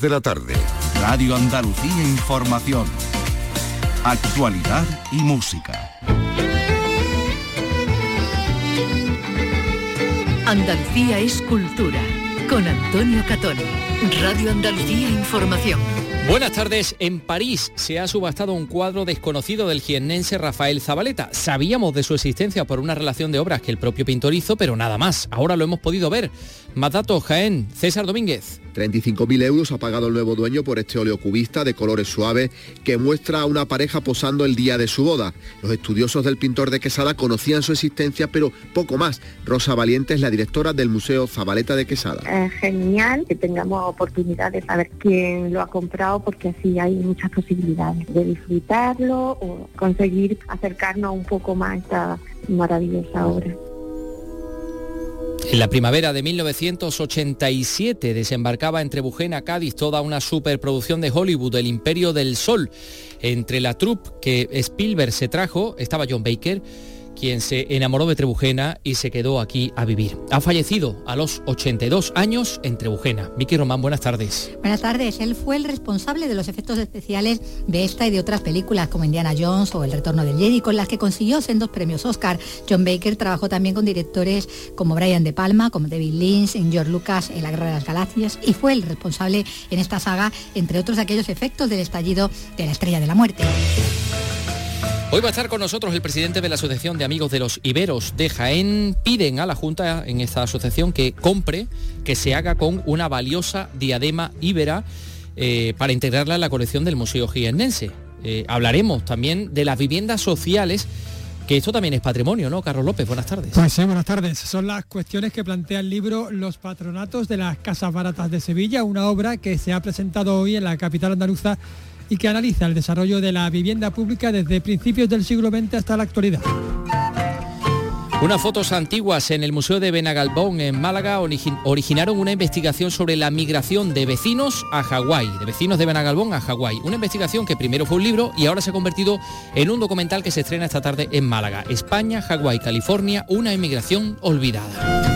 de la tarde. Radio Andalucía Información. Actualidad y música. Andalucía es cultura. Con Antonio Catón. Radio Andalucía Información. Buenas tardes. En París se ha subastado un cuadro desconocido del jiennense Rafael Zabaleta. Sabíamos de su existencia por una relación de obras que el propio pintor hizo, pero nada más. Ahora lo hemos podido ver. Más datos, Jaén. César Domínguez. 35.000 euros ha pagado el nuevo dueño por este óleo cubista de colores suaves que muestra a una pareja posando el día de su boda. Los estudiosos del pintor de Quesada conocían su existencia, pero poco más. Rosa Valiente es la directora del Museo Zabaleta de Quesada. Es genial que tengamos oportunidad de saber quién lo ha comprado porque así hay muchas posibilidades de disfrutarlo o conseguir acercarnos un poco más a esta maravillosa obra. En la primavera de 1987 desembarcaba entre Bujena, Cádiz, toda una superproducción de Hollywood, El Imperio del Sol. Entre la troupe que Spielberg se trajo estaba John Baker, quien se enamoró de Trebujena y se quedó aquí a vivir. Ha fallecido a los 82 años en Trebujena. Vicky Román, buenas tardes. Buenas tardes. Él fue el responsable de los efectos especiales de esta y de otras películas como Indiana Jones o El Retorno del Jedi, con las que consiguió sendos premios Oscar. John Baker trabajó también con directores como Brian De Palma, como David Lynch, en George Lucas en La Guerra de las Galaxias y fue el responsable en esta saga, entre otros aquellos efectos del estallido de la Estrella de la Muerte. Hoy va a estar con nosotros el presidente de la Asociación de Amigos de los Iberos de Jaén. Piden a la Junta en esta asociación que compre, que se haga con una valiosa diadema íbera eh, para integrarla en la colección del Museo Jiennense. Eh, hablaremos también de las viviendas sociales que esto también es patrimonio, ¿no? Carlos López, buenas tardes. Pues sí, buenas tardes. Son las cuestiones que plantea el libro Los patronatos de las casas baratas de Sevilla, una obra que se ha presentado hoy en la capital andaluza y que analiza el desarrollo de la vivienda pública desde principios del siglo XX hasta la actualidad. Unas fotos antiguas en el Museo de Benagalbón en Málaga originaron una investigación sobre la migración de vecinos a Hawái, de vecinos de Benagalbón a Hawái. Una investigación que primero fue un libro y ahora se ha convertido en un documental que se estrena esta tarde en Málaga. España, Hawái, California, una inmigración olvidada.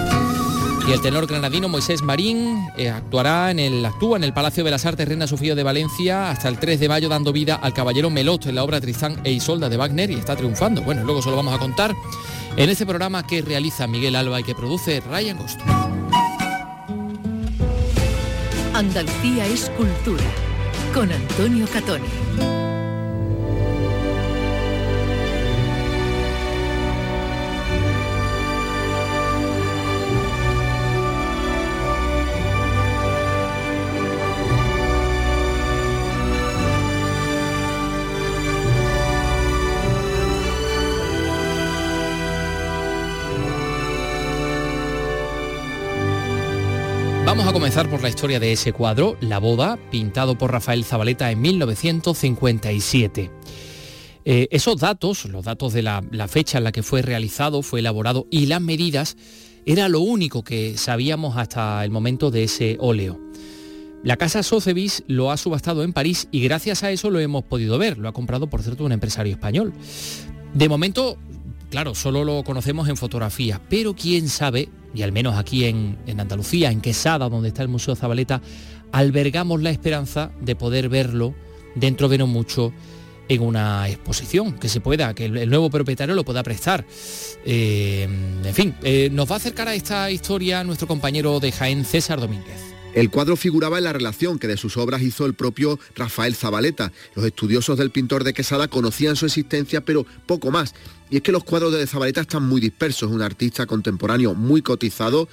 Y el tenor granadino Moisés Marín eh, actuará en el, actúa en el Palacio de las Artes Reina Sofía de Valencia hasta el 3 de mayo dando vida al caballero Melot en la obra Tristán e Isolda de Wagner y está triunfando. Bueno, luego se lo vamos a contar en este programa que realiza Miguel Alba y que produce Ryan Gosto. Andalucía es cultura con Antonio Catoni. Vamos a comenzar por la historia de ese cuadro, La boda, pintado por Rafael Zabaleta en 1957. Eh, esos datos, los datos de la, fecha en la que fue realizado, fue elaborado y las medidas, era lo único que sabíamos hasta el momento de ese óleo. La casa Sotheby's lo ha subastado en París y gracias a eso lo hemos podido ver. Lo ha comprado, por cierto, un empresario español. De momento, claro, solo lo conocemos en fotografía, pero quién sabe y al menos aquí en, Andalucía, en Quesada, donde está el Museo Zabaleta, albergamos la esperanza de poder verlo dentro de no mucho en una exposición, que se pueda, que el, nuevo propietario lo pueda prestar. Eh, en fin, eh, nos va a acercar a esta historia nuestro compañero de Jaén, César Domínguez. El cuadro figuraba en la relación que de sus obras hizo el propio Rafael Zabaleta. Los estudiosos del pintor de Quesada conocían su existencia, pero poco más. Y es que los cuadros de Zabaleta están muy dispersos, un artista contemporáneo muy cotizado,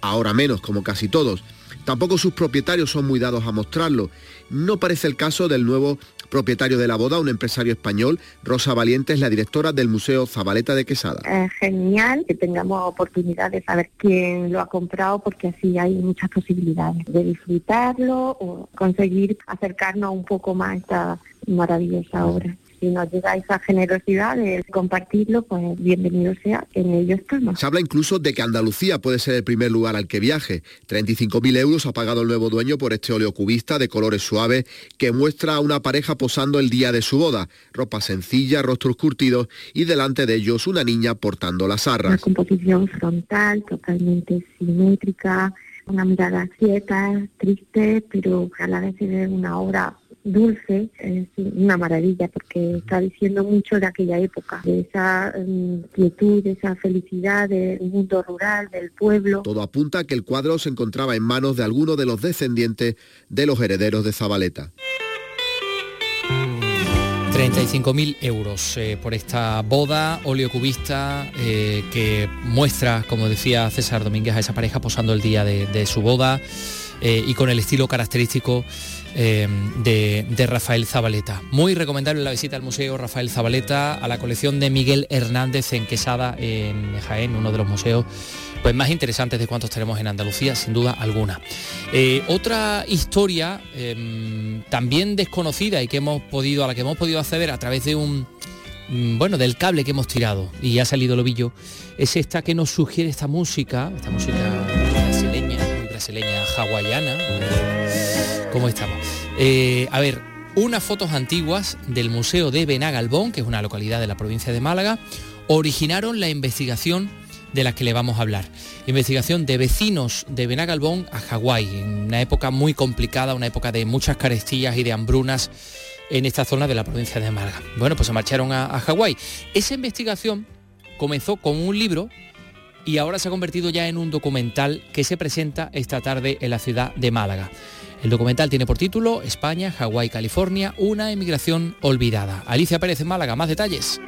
ahora menos, como casi todos. Tampoco sus propietarios son muy dados a mostrarlo. No parece el caso del nuevo propietario de la boda, un empresario español. Rosa Valiente es la directora del Museo Zabaleta de Quesada. Es genial que tengamos oportunidad de saber quién lo ha comprado porque así hay muchas posibilidades de disfrutarlo o conseguir acercarnos un poco más a esta maravillosa obra si nos llega esa generosidad de compartirlo, pues bienvenido sea, en ello estamos. Se habla incluso de que Andalucía puede ser el primer lugar al que viaje. 35.000 euros ha pagado el nuevo dueño por este óleo cubista de colores suaves que muestra a una pareja posando el día de su boda. Ropa sencilla, rostros curtidos y delante de ellos una niña portando las arras. Una composición frontal totalmente simétrica, una mirada quieta, triste, pero a la vez es una obra dulce, es una maravilla porque está diciendo mucho de aquella época, de esa mm, quietud, de esa felicidad del mundo rural, del pueblo. Todo apunta a que el cuadro se encontraba en manos de alguno de los descendientes de los herederos de Zabaleta. 35.000 euros eh, por esta boda oleocubista eh, que muestra, como decía César Domínguez, a esa pareja posando el día de, su boda eh, y con el estilo característico de, de, Rafael Zabaleta. Muy recomendable la visita al Museo Rafael Zabaleta, a la colección de Miguel Hernández en Quesada, en Jaén, uno de los museos pues más interesantes de cuantos tenemos en Andalucía, sin duda alguna. Eh, otra historia em, también desconocida y que hemos podido, a la que hemos podido acceder a través de un mm, bueno, del cable que hemos tirado y ha salido el ovillo, es esta que nos sugiere esta música, esta música brasileña, brasileña, hawaiana. ¿Cómo estamos? Eh, a ver, unas fotos antiguas del Museo de Benagalbón, que es una localidad de la provincia de Málaga, originaron la investigación de las que le vamos a hablar. Investigación de vecinos de Benagalbón a Hawái, en una época muy complicada, una época de muchas carestías y de hambrunas en esta zona de la provincia de Málaga. Bueno, pues se marcharon a, a Hawái. Esa investigación comenzó con un libro y ahora se ha convertido ya en un documental que se presenta esta tarde en la ciudad de Málaga. El documental tiene por título España, Hawái, California, una emigración olvidada. Alicia Pérez en Málaga, más detalles.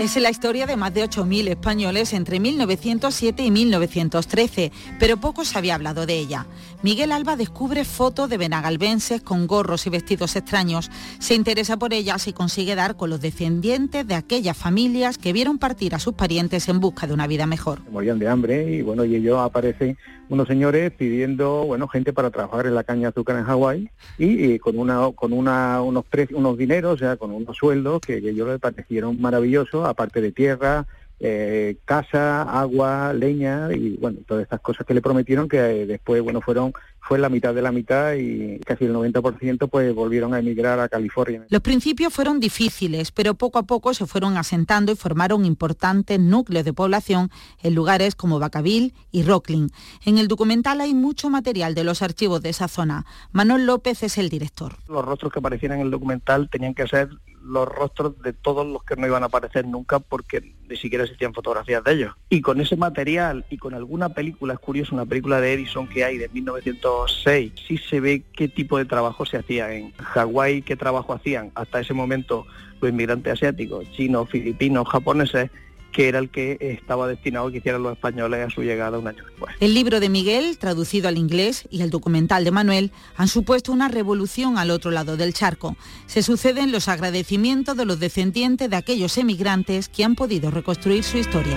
Es la historia de más de 8.000 españoles entre 1907 y 1913, pero poco se había hablado de ella. Miguel Alba descubre fotos de benagalbenses con gorros y vestidos extraños. Se interesa por ellas y consigue dar con los descendientes de aquellas familias que vieron partir a sus parientes en busca de una vida mejor. Morían de hambre y bueno, y ellos aparecen unos señores pidiendo, bueno, gente para trabajar en la caña de azúcar en Hawái y, con una con una unos unos dineros, o sea, con unos sueldos que, que ellos les parecieron maravillosos aparte de tierra, eh, casa, agua, leña y bueno, todas estas cosas que le prometieron que eh, después, bueno, fueron fue la mitad de la mitad y casi el 90% pues volvieron a emigrar a California. Los principios fueron difíciles, pero poco a poco se fueron asentando y formaron importantes núcleos de población en lugares como Bacaville y Rocklin. En el documental hay mucho material de los archivos de esa zona. Manuel López es el director. Los rostros que aparecían en el documental tenían que ser los rostros de todos los que no iban a aparecer nunca porque ni siquiera existían fotografías de ellos. Y con ese material y con alguna película, es curioso, una película de Edison que hay de 1906, sí se ve qué tipo de trabajo se hacía en Hawái, qué trabajo hacían hasta ese momento los inmigrantes asiáticos, chinos, filipinos, japoneses, que era el que estaba destinado que hicieran los españoles a su llegada un año después. El libro de Miguel, traducido al inglés, y el documental de Manuel han supuesto una revolución al otro lado del charco. Se suceden los agradecimientos de los descendientes de aquellos emigrantes que han podido reconstruir su historia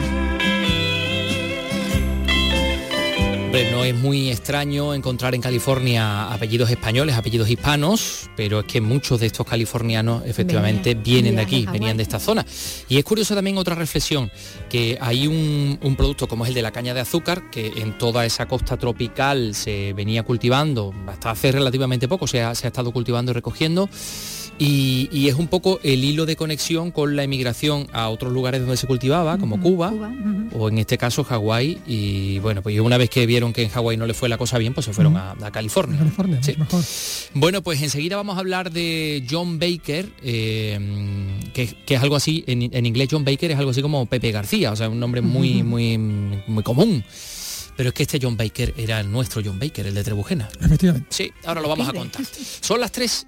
no es muy extraño encontrar en California apellidos españoles, apellidos hispanos, pero es que muchos de estos californianos efectivamente vienen de aquí, venían de esta zona. Y es curioso también otra reflexión, que hay un, producto como es el de la caña de azúcar, que en toda esa costa tropical se venía cultivando hasta hace relativamente poco, se ha, se ha estado cultivando y recogiendo y, es un poco el hilo de conexión con la emigración a otros lugares donde se cultivaba, como Cuba, o en este caso Hawái. Y bueno, pues una vez que vieron que en Hawái no le fue la cosa bien, pues se fueron a, California. Bueno, pues enseguida vamos a hablar de John Baker, eh, que, es algo así, en, inglés John Baker es algo así como Pepe García, o sea, un nombre muy, muy, muy común. Pero es que este John Baker era nuestro John Baker, el de Trebujena. Efectivamente. Sí, ahora lo vamos a contar. Son las 3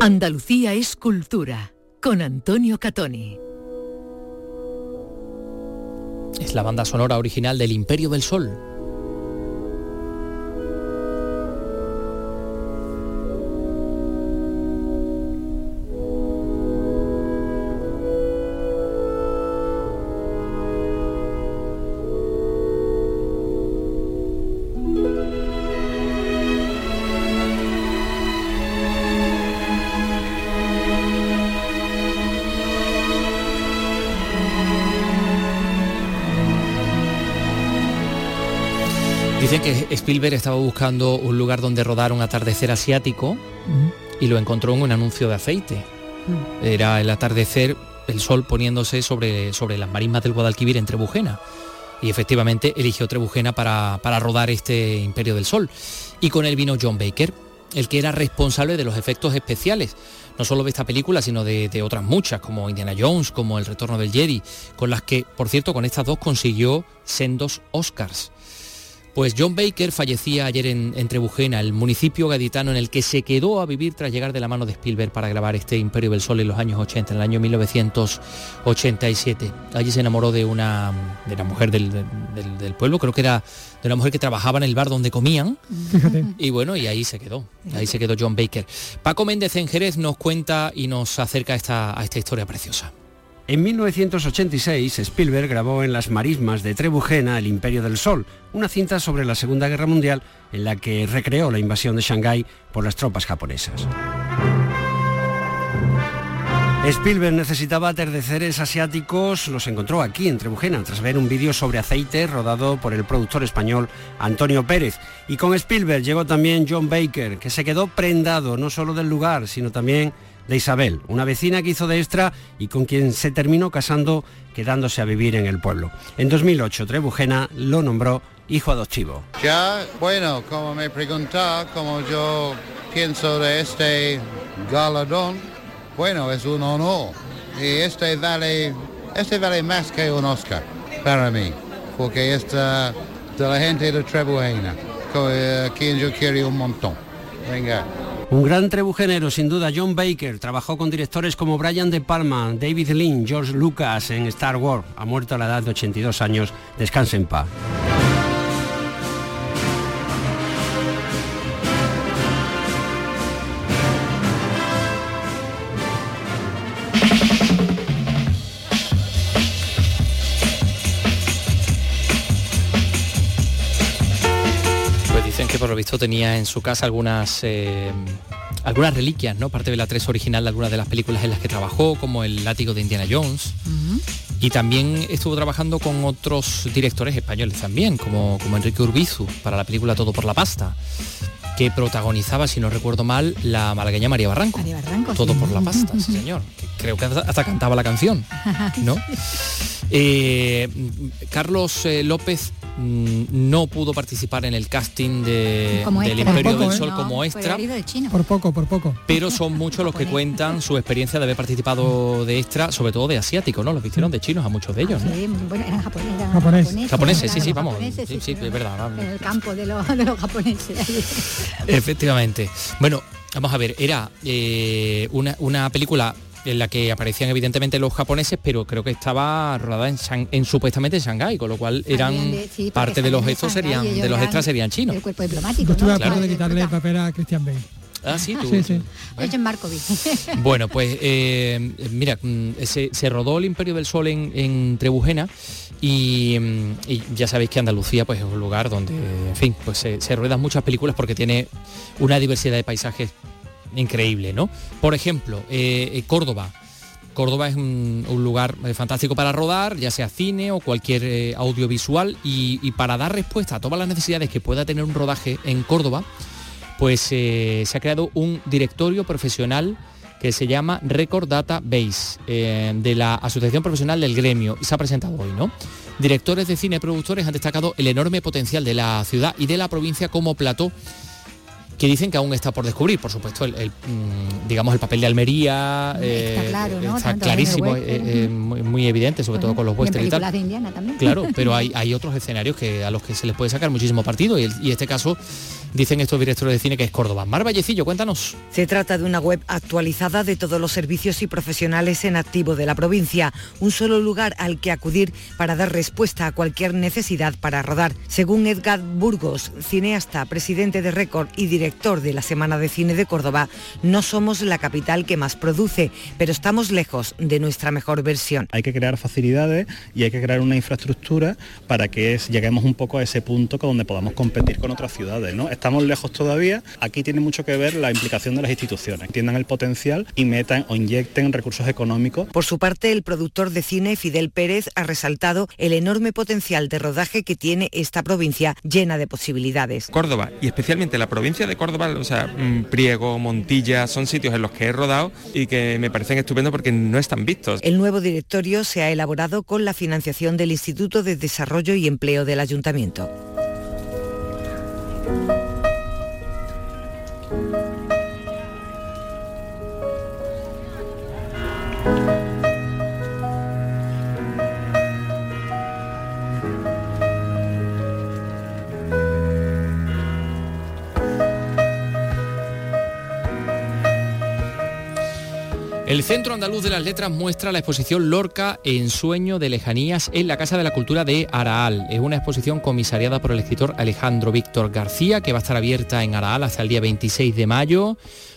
Andalucía es cultura con Antonio Catoni. Es la banda sonora original del Imperio del Sol. Spielberg estaba buscando un lugar donde rodar un atardecer asiático y lo encontró en un anuncio de aceite. Era el atardecer, el sol poniéndose sobre, sobre las marismas del Guadalquivir en Trebujena. Y efectivamente eligió Trebujena para, para rodar este Imperio del Sol. Y con él vino John Baker, el que era responsable de los efectos especiales, no solo de esta película, sino de, de, otras muchas, como Indiana Jones, como El Retorno del Jedi, con las que, por cierto, con estas dos consiguió sendos Oscars. Pues John Baker fallecía ayer en, en, Trebujena, el municipio gaditano en el que se quedó a vivir tras llegar de la mano de Spielberg para grabar este Imperio del Sol en los años 80, en el año 1987. Allí se enamoró de una, de una mujer del, del, del pueblo, creo que era de una mujer que trabajaba en el bar donde comían. Y bueno, y ahí se quedó, ahí se quedó John Baker. Paco Méndez en Jerez nos cuenta y nos acerca a esta, a esta historia preciosa. En 1986, Spielberg grabó en las marismas de Trebujena El Imperio del Sol, una cinta sobre la Segunda Guerra Mundial en la que recreó la invasión de Shanghái por las tropas japonesas. Spielberg necesitaba atardeceres asiáticos, los encontró aquí en Trebujena tras ver un vídeo sobre aceite rodado por el productor español Antonio Pérez. Y con Spielberg llegó también John Baker, que se quedó prendado no solo del lugar, sino también de Isabel, una vecina que hizo de extra y con quien se terminó casando quedándose a vivir en el pueblo. En 2008 Trebujena lo nombró hijo adoptivo. Ya, bueno, como me preguntaba, como yo pienso de este galardón, bueno, es un honor. Y este vale, este vale más que un Oscar para mí, porque esta de la gente de Trebujena, a quien yo quiero un montón. Venga. Un gran trebujenero, sin duda, John Baker, trabajó con directores como Brian De Palma, David Lean, George Lucas en Star Wars. Ha muerto a la edad de 82 años. Descanse en paz. Visto tenía en su casa algunas eh, algunas reliquias, ¿no? Parte de la 3 original de algunas de las películas en las que trabajó, como el látigo de Indiana Jones. Uh -huh. Y también estuvo trabajando con otros directores españoles también, como, como Enrique Urbizu, para la película Todo por la pasta que protagonizaba, si no recuerdo mal, la malagueña María Barranco. María Barranco Todo sí. por la pasta, sí señor. Que creo que hasta cantaba la canción, ¿no? Eh, Carlos eh, López no pudo participar en el casting de, del Imperio poco, del. Sol No, como extra. Por poco, por poco. pero son muchos los que cuentan su experiencia de haber participado de extra, sobre todo de asiático, ¿no? Los vistieron de chinos a muchos de ellos, ¿no? Sí, bueno, eran japoneses. eran japoneses, Japoneses, sí, sí, vamos. japoneses, Sí, sí, es verdad. En el campo de los, de los japoneses. Efectivamente. Bueno, vamos a ver, era eh, una, una película en la que aparecían evidentemente los japoneses, pero creo que estaba rodada en, Shang- en supuestamente Shanghái, con lo cual eran de- sí, parte de los Shanghái serían de los extras serían chinos. El cuerpo diplomático, Yo estuve a ¿no? punto de Claro, quitarle el papel a Christian Bale. Ah, sí, tú. Sí, sí. Bueno, pues eh, mira, mm, se, se rodó el Imperio del Sol en, en Trebujena y, mm, y ya sabéis que Andalucía pues, es un lugar donde, en fin, pues se, se ruedan muchas películas porque tiene una diversidad de paisajes increíble, ¿no? Por ejemplo, eh, eh, Córdoba. Córdoba es un, lugar eh, fantástico para rodar, ya sea cine o cualquier audiovisual, y, para dar respuesta a todas las necesidades que pueda tener un rodaje en Córdoba, pues se ha creado un directorio profesional que se llama Record Data Base de la Asociación Profesional del Gremio y se ha presentado hoy, ¿no? Directores de cine y productores han destacado el enorme potencial de la ciudad y de la provincia como plató que dicen que aún está por descubrir. Por supuesto, el, el, mm, digamos el papel de Almería Está eh, claro, ¿no? está clarísimo, eh, eh, muy, muy evidente, sobre todo con los western y tal. de Indiana también. Claro, pero hay, hay otros escenarios que a los que se les puede sacar muchísimo partido y, el- y este caso dicen estos directores de cine que es Córdoba. Mar Vallecillo, cuéntanos. Se trata de una web actualizada de todos los servicios y profesionales en activo de la provincia, un solo lugar al que acudir para dar respuesta a cualquier necesidad para rodar. Según Edgar Burgos, cineasta, presidente de Record y director director de la Semana de Cine de Córdoba, no somos la capital que más produce, pero estamos lejos de nuestra mejor versión. Hay que crear facilidades y hay que crear una infraestructura para que lleguemos un poco a ese punto donde podamos competir con otras ciudades. ¿no? Estamos lejos todavía, aquí tiene mucho que ver la implicación de las instituciones, entiendan el potencial y metan o inyecten recursos económicos. Por su parte, el productor de cine Fidel Pérez ha resaltado el enorme potencial de rodaje que tiene esta provincia llena de posibilidades. Córdoba y especialmente la provincia de Córdoba, o sea, mm, Priego, Montilla, son sitios en los que he rodado y que me parecen estupendos porque no están vistos. El nuevo directorio se ha elaborado con la financiación del Instituto de Desarrollo y Empleo del Ayuntamiento. El Centro Andaluz de las Letras muestra la exposición Lorca en sueño de lejanías en la Casa de la Cultura de Araal. Es una exposición comisariada por el escritor Alejandro Víctor García que va a estar abierta en Araal hasta el día 26 de mayo,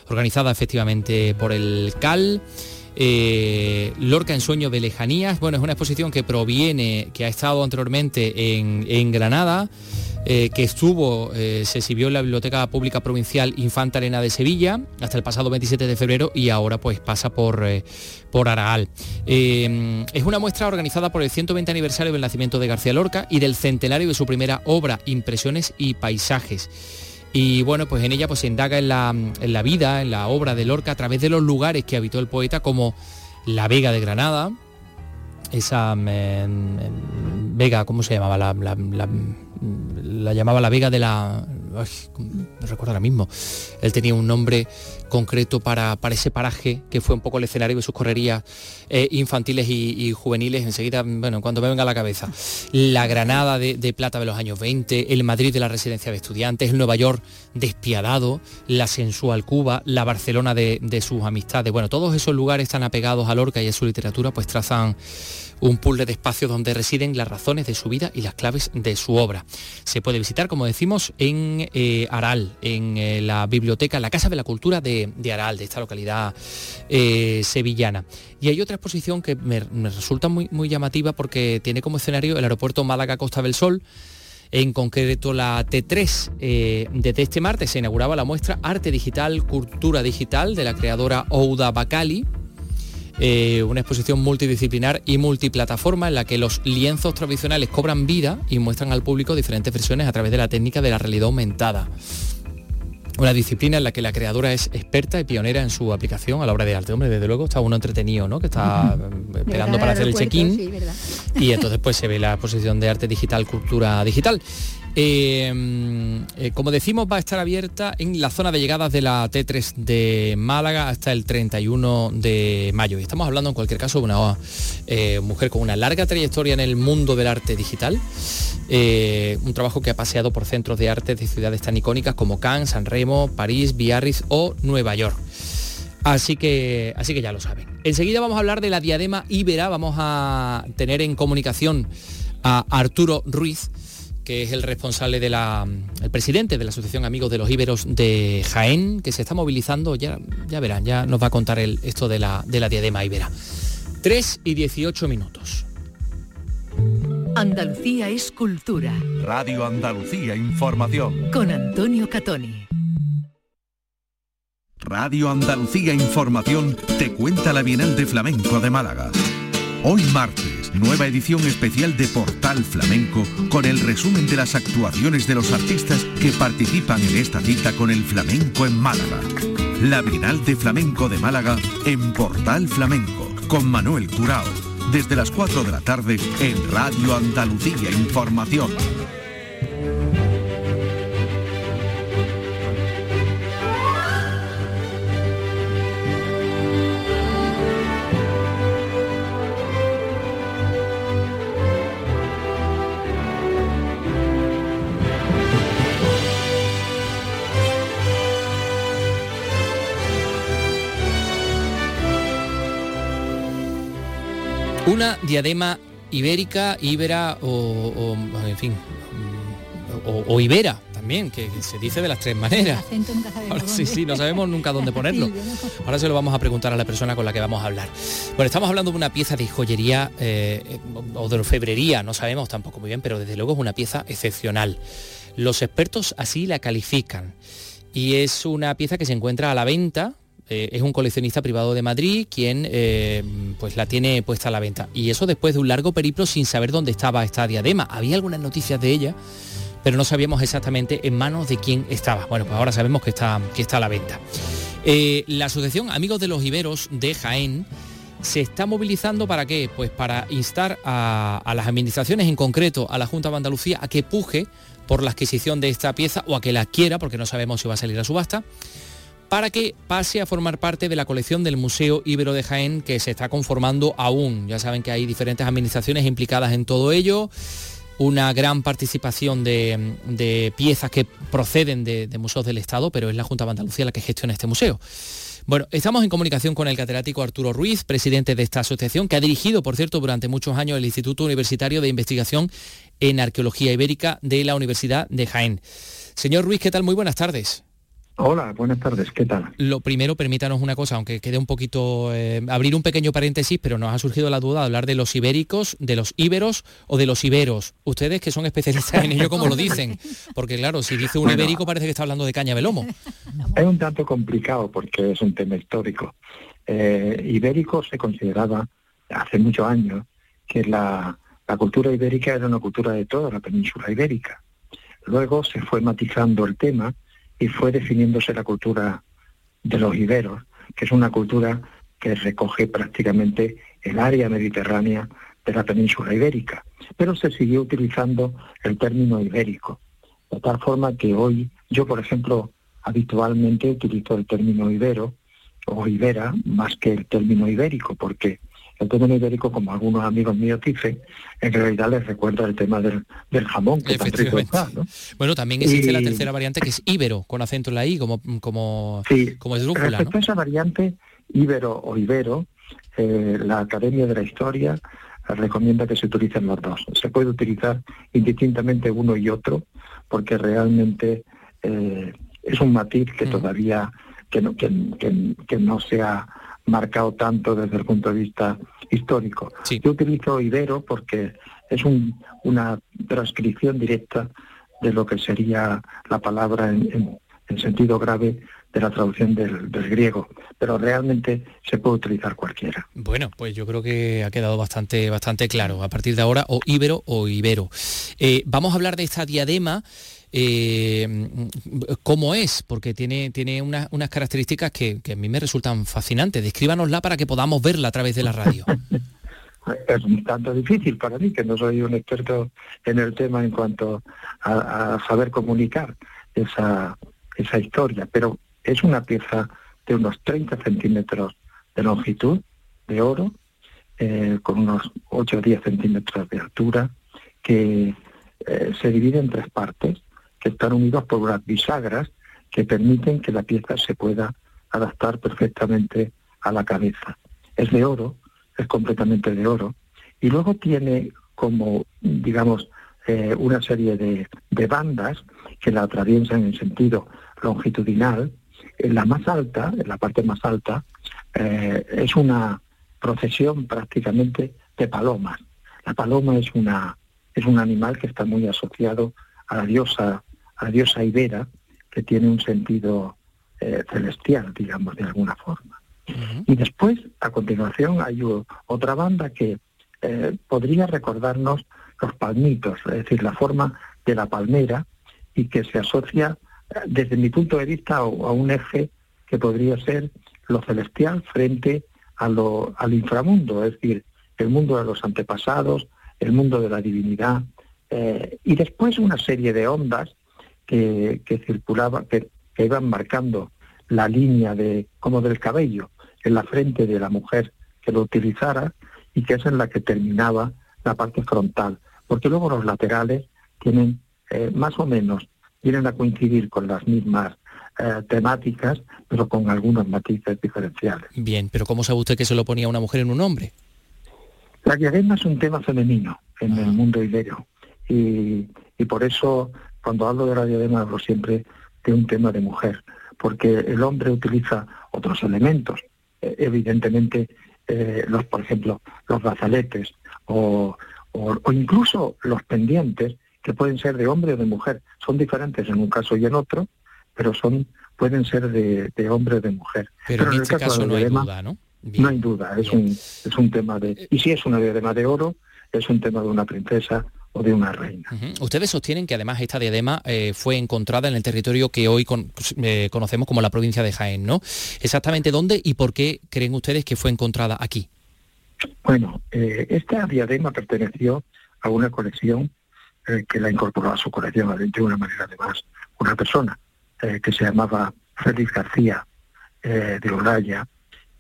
organizada efectivamente por el CAL. Eh, Lorca en sueño de lejanías, bueno, es una exposición que proviene, que ha estado anteriormente en Granada eh, que estuvo, eh, se exhibió en la Biblioteca Pública Provincial Infanta Arena de Sevilla hasta el pasado 27 de febrero y ahora pues pasa por, por Araal. es una muestra organizada por el 120 aniversario del nacimiento de García Lorca y del centenario de su primera obra, Impresiones y Paisajes. Y bueno, pues en ella pues se indaga en la, en la vida, en la obra de Lorca a través de los lugares que habitó el poeta como la Vega de Granada, esa mm, mm, Vega, ¿cómo se llamaba? La, la, llamaba la Vega de la... no recuerdo ahora mismo. Él tenía un nombre concreto para, para, ese paraje que fue un poco el escenario de sus correrías eh, infantiles y, juveniles. Enseguida, bueno, cuando me venga a la cabeza. La Granada de, Plata de los años 20, el Madrid de la residencia de estudiantes, el Nueva York despiadado, la sensual Cuba, la Barcelona de, de sus amistades. Bueno, todos esos lugares tan apegados a Lorca y a su literatura, pues trazan un puzzle de espacios donde residen las razones de su vida y las claves de su obra. Se puede visitar, como decimos, en eh, Aral, en eh, la biblioteca, la Casa de la Cultura de, Aral, de esta localidad eh, sevillana. Y hay otra exposición que me, resulta muy, muy llamativa porque tiene como escenario el aeropuerto Málaga Costa del Sol, en concreto la T3. desde este martes se inauguraba la muestra Arte Digital, Cultura Digital de la creadora Ouda Bacali, eh, una exposición multidisciplinar y multiplataforma en la que los lienzos tradicionales cobran vida y muestran al público diferentes versiones a través de la técnica de la realidad aumentada. Una disciplina en la que la creadora es experta y pionera en su aplicación a la obra de arte. Hombre, desde luego está uno entretenido, ¿no? Que está esperando para hacer el check-in. y entonces pues se ve la exposición de arte digital, cultura digital. Eh, eh, como decimos, va a estar abierta en la zona de llegadas de la T3 de Málaga hasta el 31 de mayo. Y estamos hablando en cualquier caso de una eh, mujer con una larga trayectoria en el mundo del arte digital. un trabajo que ha paseado por centros de arte de ciudades tan icónicas como Cannes, San Remo, París, Biarritz o Nueva York. Así que, así que ya lo saben. Enseguida vamos a hablar de la diadema Ibera. Vamos a tener en comunicación a Arturo Ruiz que es el responsable de la, el presidente de la Asociación Amigos de los Íberos de Jaén, que se está movilizando, ya, ya verán, ya nos va a contar el, esto de la, de la diadema ibera. 3 y 18 minutos. Andalucía es cultura. Radio Andalucía Información. Con Antonio Catoni. Radio Andalucía Información te cuenta la Bienal de Flamenco de Málaga. Hoy martes nueva edición especial de Portal Flamenco con el resumen de las actuaciones de los artistas que participan en esta cita con el flamenco en Málaga. La Bienal de Flamenco de Málaga en Portal Flamenco con Manuel Curao. Desde las 4 de la tarde en Radio Andalucía Información. Una diadema ibérica, íbera o, en fin, o, ibera, también, que, se dice de las tres maneras. Ahora, sí, sí, no sabemos nunca dónde ponerlo. Ahora se lo vamos a preguntar a la persona con la que vamos a hablar. Bueno, estamos hablando de una pieza de joyería eh, o de orfebrería, no sabemos tampoco muy bien, pero desde luego es una pieza excepcional. Los expertos así la califican. Y es una pieza que se encuentra a la venta eh, es un coleccionista privado de Madrid quien eh, pues la tiene puesta a la venta. Y eso después de un largo periplo sin saber dónde estaba esta diadema. Había algunas noticias de ella, pero no sabíamos exactamente en manos de quién estaba. Bueno, pues ahora sabemos que está, que está a la venta. Eh, la Asociación Amigos de los Iberos de Jaén se está movilizando para qué? Pues para instar a, las administraciones, en concreto a la Junta de Andalucía, a que puje por la adquisición de esta pieza o a que la quiera, porque no sabemos si va a salir a subasta para que pase a formar parte de la colección del Museo Ibero de Jaén que se está conformando aún. Ya saben que hay diferentes administraciones implicadas en todo ello, una gran participación de, piezas que proceden de, museos del Estado, pero es la Junta de Andalucía la que gestiona este museo. Bueno, estamos en comunicación con el catedrático Arturo Ruiz, presidente de esta asociación, que ha dirigido, por cierto, durante muchos años el Instituto Universitario de Investigación en Arqueología Ibérica de la Universidad de Jaén. Señor Ruiz, ¿qué tal? Muy buenas tardes. Hola, buenas tardes, ¿qué tal? Lo primero, permítanos una cosa, aunque quede un poquito, eh, abrir un pequeño paréntesis, pero nos ha surgido la duda de hablar de los ibéricos, de los íberos o de los iberos. Ustedes que son especialistas en ello, como lo dicen, porque claro, si dice un ibérico parece que está hablando de caña de lomo. Es un tanto complicado porque es un tema histórico. Eh, ibérico se consideraba hace muchos años que la, la cultura ibérica era una cultura de toda la península ibérica. Luego se fue matizando el tema y fue definiéndose la cultura de los iberos, que es una cultura que recoge prácticamente el área mediterránea de la península ibérica, pero se siguió utilizando el término ibérico, de tal forma que hoy yo, por ejemplo, habitualmente utilizo el término ibero o ibera más que el término ibérico, porque el término ibérico, como algunos amigos míos dicen, en realidad les recuerda el tema del, jamón, que tan rico Bueno, también existe la tercera variante que es ibero, con acento en la I, como, como, sí, como es Respecto a esa variante, ibero o ibero, eh, la Academia de la Historia recomienda que se utilicen los dos. Se puede utilizar indistintamente uno y otro, porque realmente eh, es un matiz que mm. todavía que no, que, que no se ha marcado tanto desde el punto de vista histórico. Yo utilizo Ibero porque es una transcripción directa de lo que sería la palabra en, sentido grave de la traducción del, griego, pero realmente se puede utilizar cualquiera. Bueno, pues yo creo que ha quedado bastante, bastante claro. A partir de ahora, o Ibero o Ibero. Eh, vamos a hablar de esta diadema eh, cómo es, porque tiene, tiene unas características que, a mí me resultan fascinantes. Descríbanosla para que podamos verla a través de la radio. es un tanto difícil para mí, que no soy un experto en el tema en cuanto a, saber comunicar esa, esa historia, pero es una pieza de unos 30 centímetros de longitud, de oro, eh, con unos 8 o 10 centímetros de altura, que eh, se divide en tres partes que están unidos por unas bisagras que permiten que la pieza se pueda adaptar perfectamente a la cabeza. Es de oro, es completamente de oro, y luego tiene como, digamos, eh, una serie de, bandas que la atraviesan en sentido longitudinal. En la más alta, en la parte más alta, eh, es una procesión prácticamente de palomas. La paloma es, una, es un animal que está muy asociado a la diosa a diosa Ibera, que tiene un sentido eh, celestial, digamos, de alguna forma. Y después, a continuación, hay otra banda que eh, podría recordarnos los palmitos, es decir, la forma de la palmera y que se asocia, eh, desde mi punto de vista, a, un eje que podría ser lo celestial frente a lo, al inframundo, es decir, el mundo de los antepasados, el mundo de la divinidad, y después una serie de ondas que, que circulaba, que, iban marcando la línea de como del cabello en la frente de la mujer que lo utilizara y que es en la que terminaba la parte frontal, porque luego los laterales tienen eh, más o menos, vienen a coincidir con las mismas eh, temáticas, pero con algunos matices diferenciales. Bien, pero ¿cómo sabe usted que se lo ponía una mujer en un hombre? La diadema es un tema femenino en el mundo ibero y, y por eso cuando hablo de la diadema hablo siempre de un tema de mujer, porque el hombre utiliza otros elementos, eh, evidentemente eh, los, por ejemplo, los brazaletes o, o, incluso los pendientes, que pueden ser de hombre o de mujer, son diferentes en un caso y en otro, pero son pueden ser de, de hombre o de mujer. Pero, en, este caso, no hay duda, ¿no? No hay duda, es un, es un tema de... Y si es una diadema de oro, es un tema de una princesa o de una reina. Ustedes sostienen que además esta diadema eh, fue encontrada en el territorio que hoy eh, conocemos como la provincia de Jaén, ¿no? Exactamente dónde y por qué creen ustedes que fue encontrada aquí. Bueno, eh, esta diadema perteneció a una colección que la incorporó a su colección de una manera además una persona que se llamaba Félix García de Olaya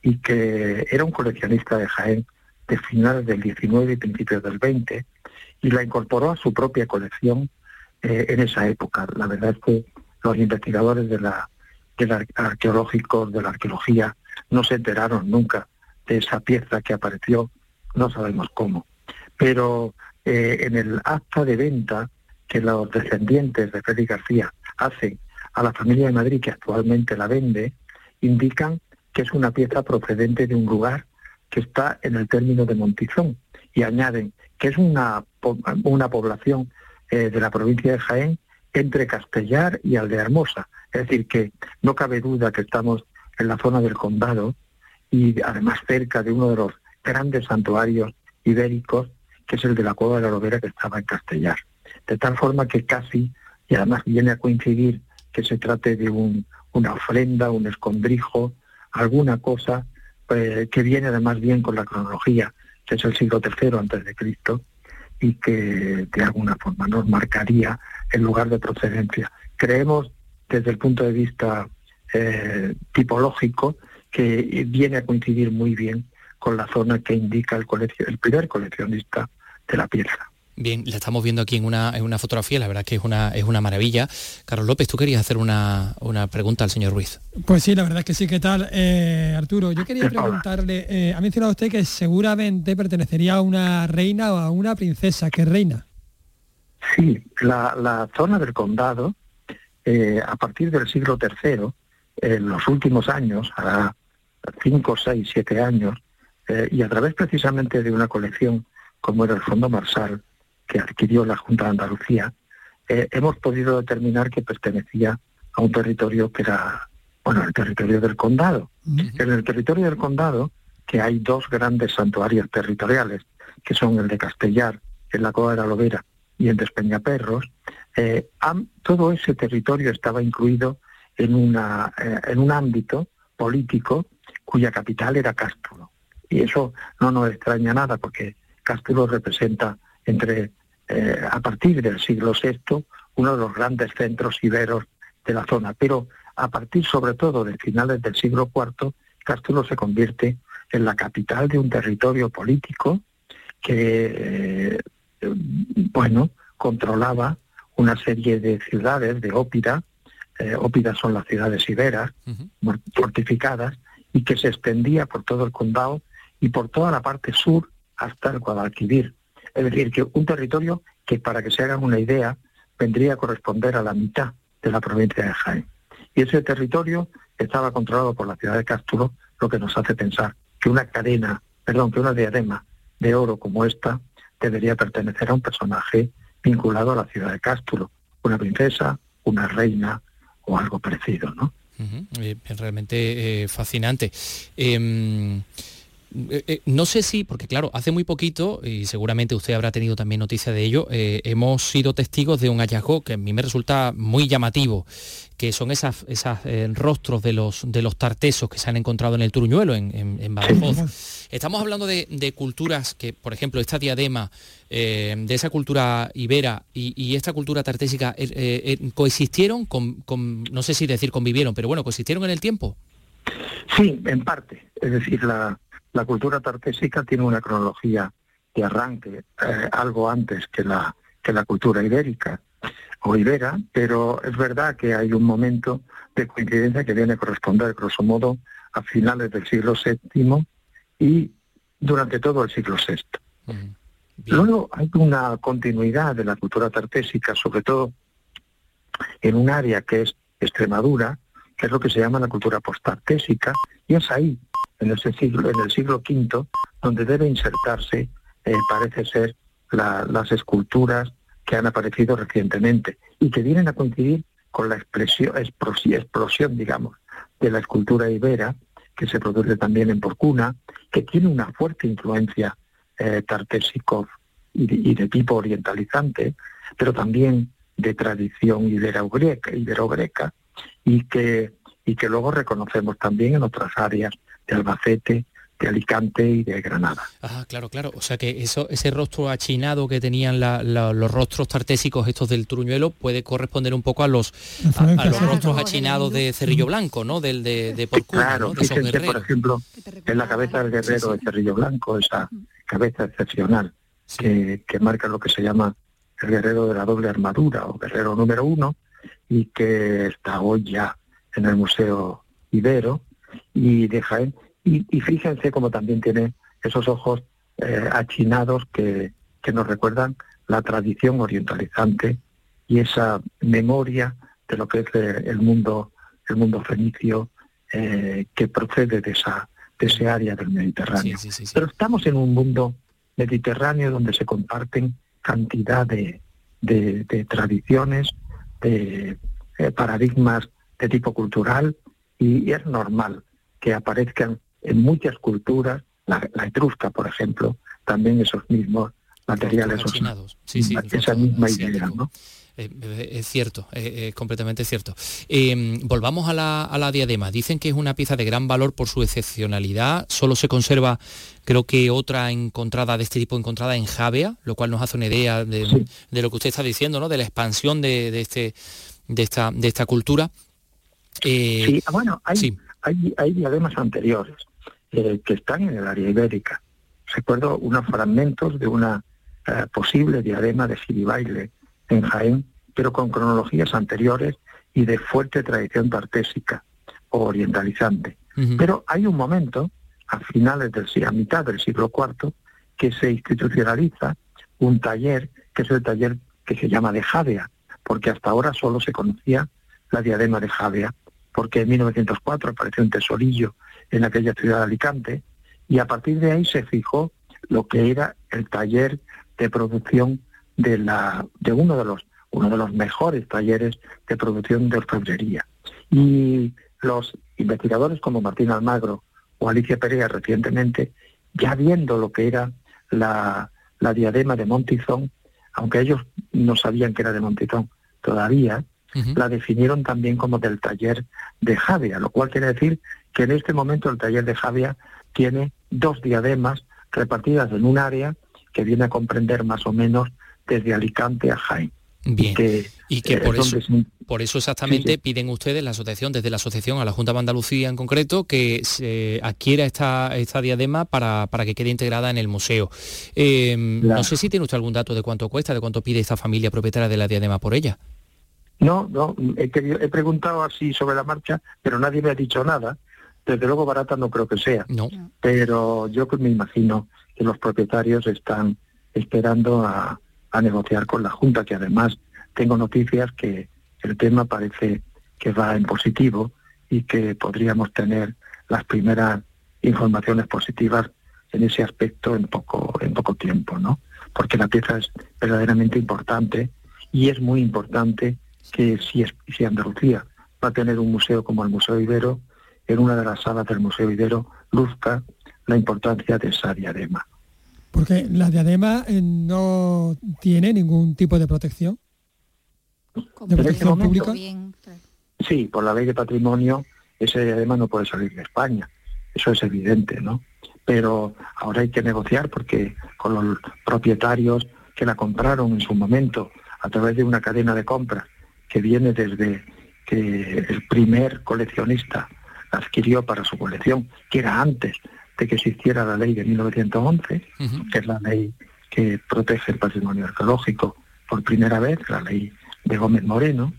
y que era un coleccionista de Jaén de finales del 19 y principios del 20 y la incorporó a su propia colección eh, en esa época. La verdad es que los investigadores de la, arqueológicos de la arqueología no se enteraron nunca de esa pieza que apareció, no sabemos cómo. Pero eh, en el acta de venta que los descendientes de Félix García hacen a la familia de Madrid que actualmente la vende, indican que es una pieza procedente de un lugar que está en el término de Montizón y añaden que es una, una población eh, de la provincia de Jaén entre Castellar y Aldehermosa. Es decir, que no cabe duda que estamos en la zona del condado y además cerca de uno de los grandes santuarios ibéricos, que es el de la Cueva de la Lovera que estaba en Castellar. De tal forma que casi, y además viene a coincidir que se trate de un, una ofrenda, un escondrijo, alguna cosa eh, que viene además bien con la cronología, que es el siglo III antes de Cristo, y que de alguna forma nos marcaría el lugar de procedencia. Creemos desde el punto de vista eh, tipológico que viene a coincidir muy bien con la zona que indica el, el primer coleccionista de la pieza. Bien, la estamos viendo aquí en una, en una fotografía, la verdad que es una, es una maravilla. Carlos López, tú querías hacer una, pregunta al señor Ruiz. Pues sí, la verdad que sí, ¿qué tal? Eh, Arturo, yo quería preguntarle, eh, ha mencionado usted que seguramente pertenecería a una reina o a una princesa, ¿qué reina? Sí, la, zona del condado, eh, a partir del siglo III, en los últimos años, a 5, 6, 7 años, y a través precisamente de una colección como era el Fondo Marsal, que adquirió la Junta de Andalucía, eh, hemos podido determinar que pertenecía a un territorio que era, bueno, el territorio del condado. En el territorio del condado, que hay dos grandes santuarios territoriales, que son el de Castellar, en la Cova de la Lovera, y el de Espeñaperros, eh, todo ese territorio estaba incluido en, una, eh, en un ámbito político cuya capital era Cástulo. Y eso no nos extraña nada, porque Cástulo representa entre eh, a partir del siglo VI, uno de los grandes centros iberos de la zona. Pero a partir sobre todo de finales del siglo IV, Cástulo se convierte en la capital de un territorio político que, eh, bueno, controlaba una serie de ciudades de ópida, eh, ópidas son las ciudades iberas, fortificadas, y que se extendía por todo el condado y por toda la parte sur hasta el Guadalquivir. Es decir, que un territorio que, para que se hagan una idea, vendría a corresponder a la mitad de la provincia de Jaén. Y ese territorio estaba controlado por la ciudad de Cástulo, lo que nos hace pensar que una cadena, perdón, que una diadema de oro como esta debería pertenecer a un personaje vinculado a la ciudad de Cástulo, una princesa, una reina o algo parecido, ¿no? Eh, realmente eh, fascinante. Em, eh, eh, no sé si, porque claro, hace muy poquito, y seguramente usted habrá tenido también noticia de ello, eh, hemos sido testigos de un hallazgo que a mí me resulta muy llamativo, que son esas, esas rostros de los, de los tartesos que se han encontrado en el Turuñuelo, en, Badajoz. Estamos hablando de, culturas que, por ejemplo, esta diadema de esa cultura ibera y, esta cultura tartésica coexistieron, con, no sé si decir convivieron, pero bueno, coexistieron en el tiempo. Sí, en parte. Es decir, la, la cultura tartésica tiene una cronología de arranque eh, algo antes que la, que la cultura ibérica o ibera, pero es verdad que hay un momento de coincidencia que viene a corresponder, grosso modo, a finales del siglo VII y durante todo el siglo VI. Luego hay una continuidad de la cultura tartésica, sobre todo en un área que es Extremadura, que es lo que se llama la cultura postartésica, y es ahí, en ese siglo, en el siglo V, donde debe insertarse, eh, parece ser, las esculturas que han aparecido recientemente y que vienen a coincidir con la expresión, explosión, digamos, de la escultura ibera, que se produce también en Porcuna, que tiene una fuerte influencia eh, y de, tipo orientalizante, pero también de tradición ibero-greca, ibero-greca y, que, y que luego reconocemos también en otras áreas de Albacete, de Alicante y de Granada. Ah, claro, claro. O sea que eso, ese rostro achinado que tenían los rostros tartésicos estos del Truñuelo puede corresponder un poco a los, a, los rostros achinados de Cerrillo Blanco, ¿no? Del de, de Claro, fíjense, por ejemplo, en la cabeza del guerrero de Cerrillo Blanco, esa cabeza excepcional que, que marca lo que se llama el guerrero de la doble armadura o guerrero número uno y que está hoy ya en el Museo Ibero y de Jaén y, fíjense cómo también tiene esos ojos eh, achinados que, nos recuerdan la tradición orientalizante y esa memoria de lo que es eh, el mundo el mundo fenicio eh, que procede de esa de ese área del Mediterráneo. Pero estamos en un mundo mediterráneo donde se comparten cantidad de, tradiciones, de paradigmas de tipo cultural y es normal que aparezcan en muchas culturas, la, etrusca, por ejemplo, también esos mismos materiales, esa misma idea, ¿no? Eh, eh, es cierto, es completamente cierto. Em, volvamos a la, a la, diadema. Dicen que es una pieza de gran valor por su excepcionalidad. Solo se conserva, creo que otra encontrada de este tipo encontrada en Javea, lo cual nos hace una idea de, lo que usted está diciendo, ¿no? De la expansión de, este, de esta, de esta cultura. Eh, sí, bueno, hay, hay, hay diademas anteriores. Eh, que están en el área ibérica. Recuerdo unos fragmentos de una eh, posible diadema de Siribaile en Jaén, pero con cronologías anteriores y de fuerte tradición tartésica o orientalizante. Pero hay un momento, a finales del a mitad del siglo IV, que se institucionaliza un taller, que es el taller que se llama de Javea, porque hasta ahora solo se conocía la diadema de Javea, porque en 1904 apareció un tesorillo en aquella ciudad de Alicante, y a partir de ahí se fijó lo que era el taller de producción de, la, de uno, de los, uno de los mejores talleres de producción de orfebrería. Y los investigadores como Martín Almagro o Alicia Perea recientemente, ya viendo lo que era la, la diadema de Montizón, aunque ellos no sabían que era de Montizón todavía, la definieron también como del taller de Javia, lo cual quiere decir que en este momento el taller de Javia tiene dos diademas repartidas en un área que viene a comprender más o menos desde Alicante a Jaén. Bien. y que por, eso, por eso exactamente piden ustedes la asociación, desde la asociación a la Junta de Andalucía en concreto, que se adquiera esta, esta diadema para, para que quede integrada en el museo. Em, no sé si tiene usted algún dato de cuánto cuesta, de cuánto pide esta familia propietaria de la diadema por ella. No, no, he, he preguntado así sobre la marcha, pero nadie me ha dicho nada. Desde luego barata no creo que sea. No. Pero yo me imagino que los propietarios están esperando a, negociar con la Junta, que además tengo noticias que el tema parece que va en positivo y que podríamos tener las primeras informaciones positivas en ese aspecto en poco, en poco tiempo, ¿no? Porque la pieza es verdaderamente importante y es muy importante que si, si Andalucía va a tener un museo como el Museo Ibero, en una de las salas del Museo Ibero luzca la importancia de esa diadema. Porque la diadema eh, no tiene ningún tipo de protección. ¿De protección pública? Sí, por la ley de patrimonio, ese diadema no puede salir de España. Eso es evidente, ¿no? Pero ahora hay que negociar porque con los propietarios que la compraron en su momento a través de una cadena de compras que viene desde que el primer coleccionista adquirió para su colección, que era antes de que existiera la ley de 1911, que es la ley que protege el patrimonio arqueológico por primera vez, la ley de Gómez Moreno,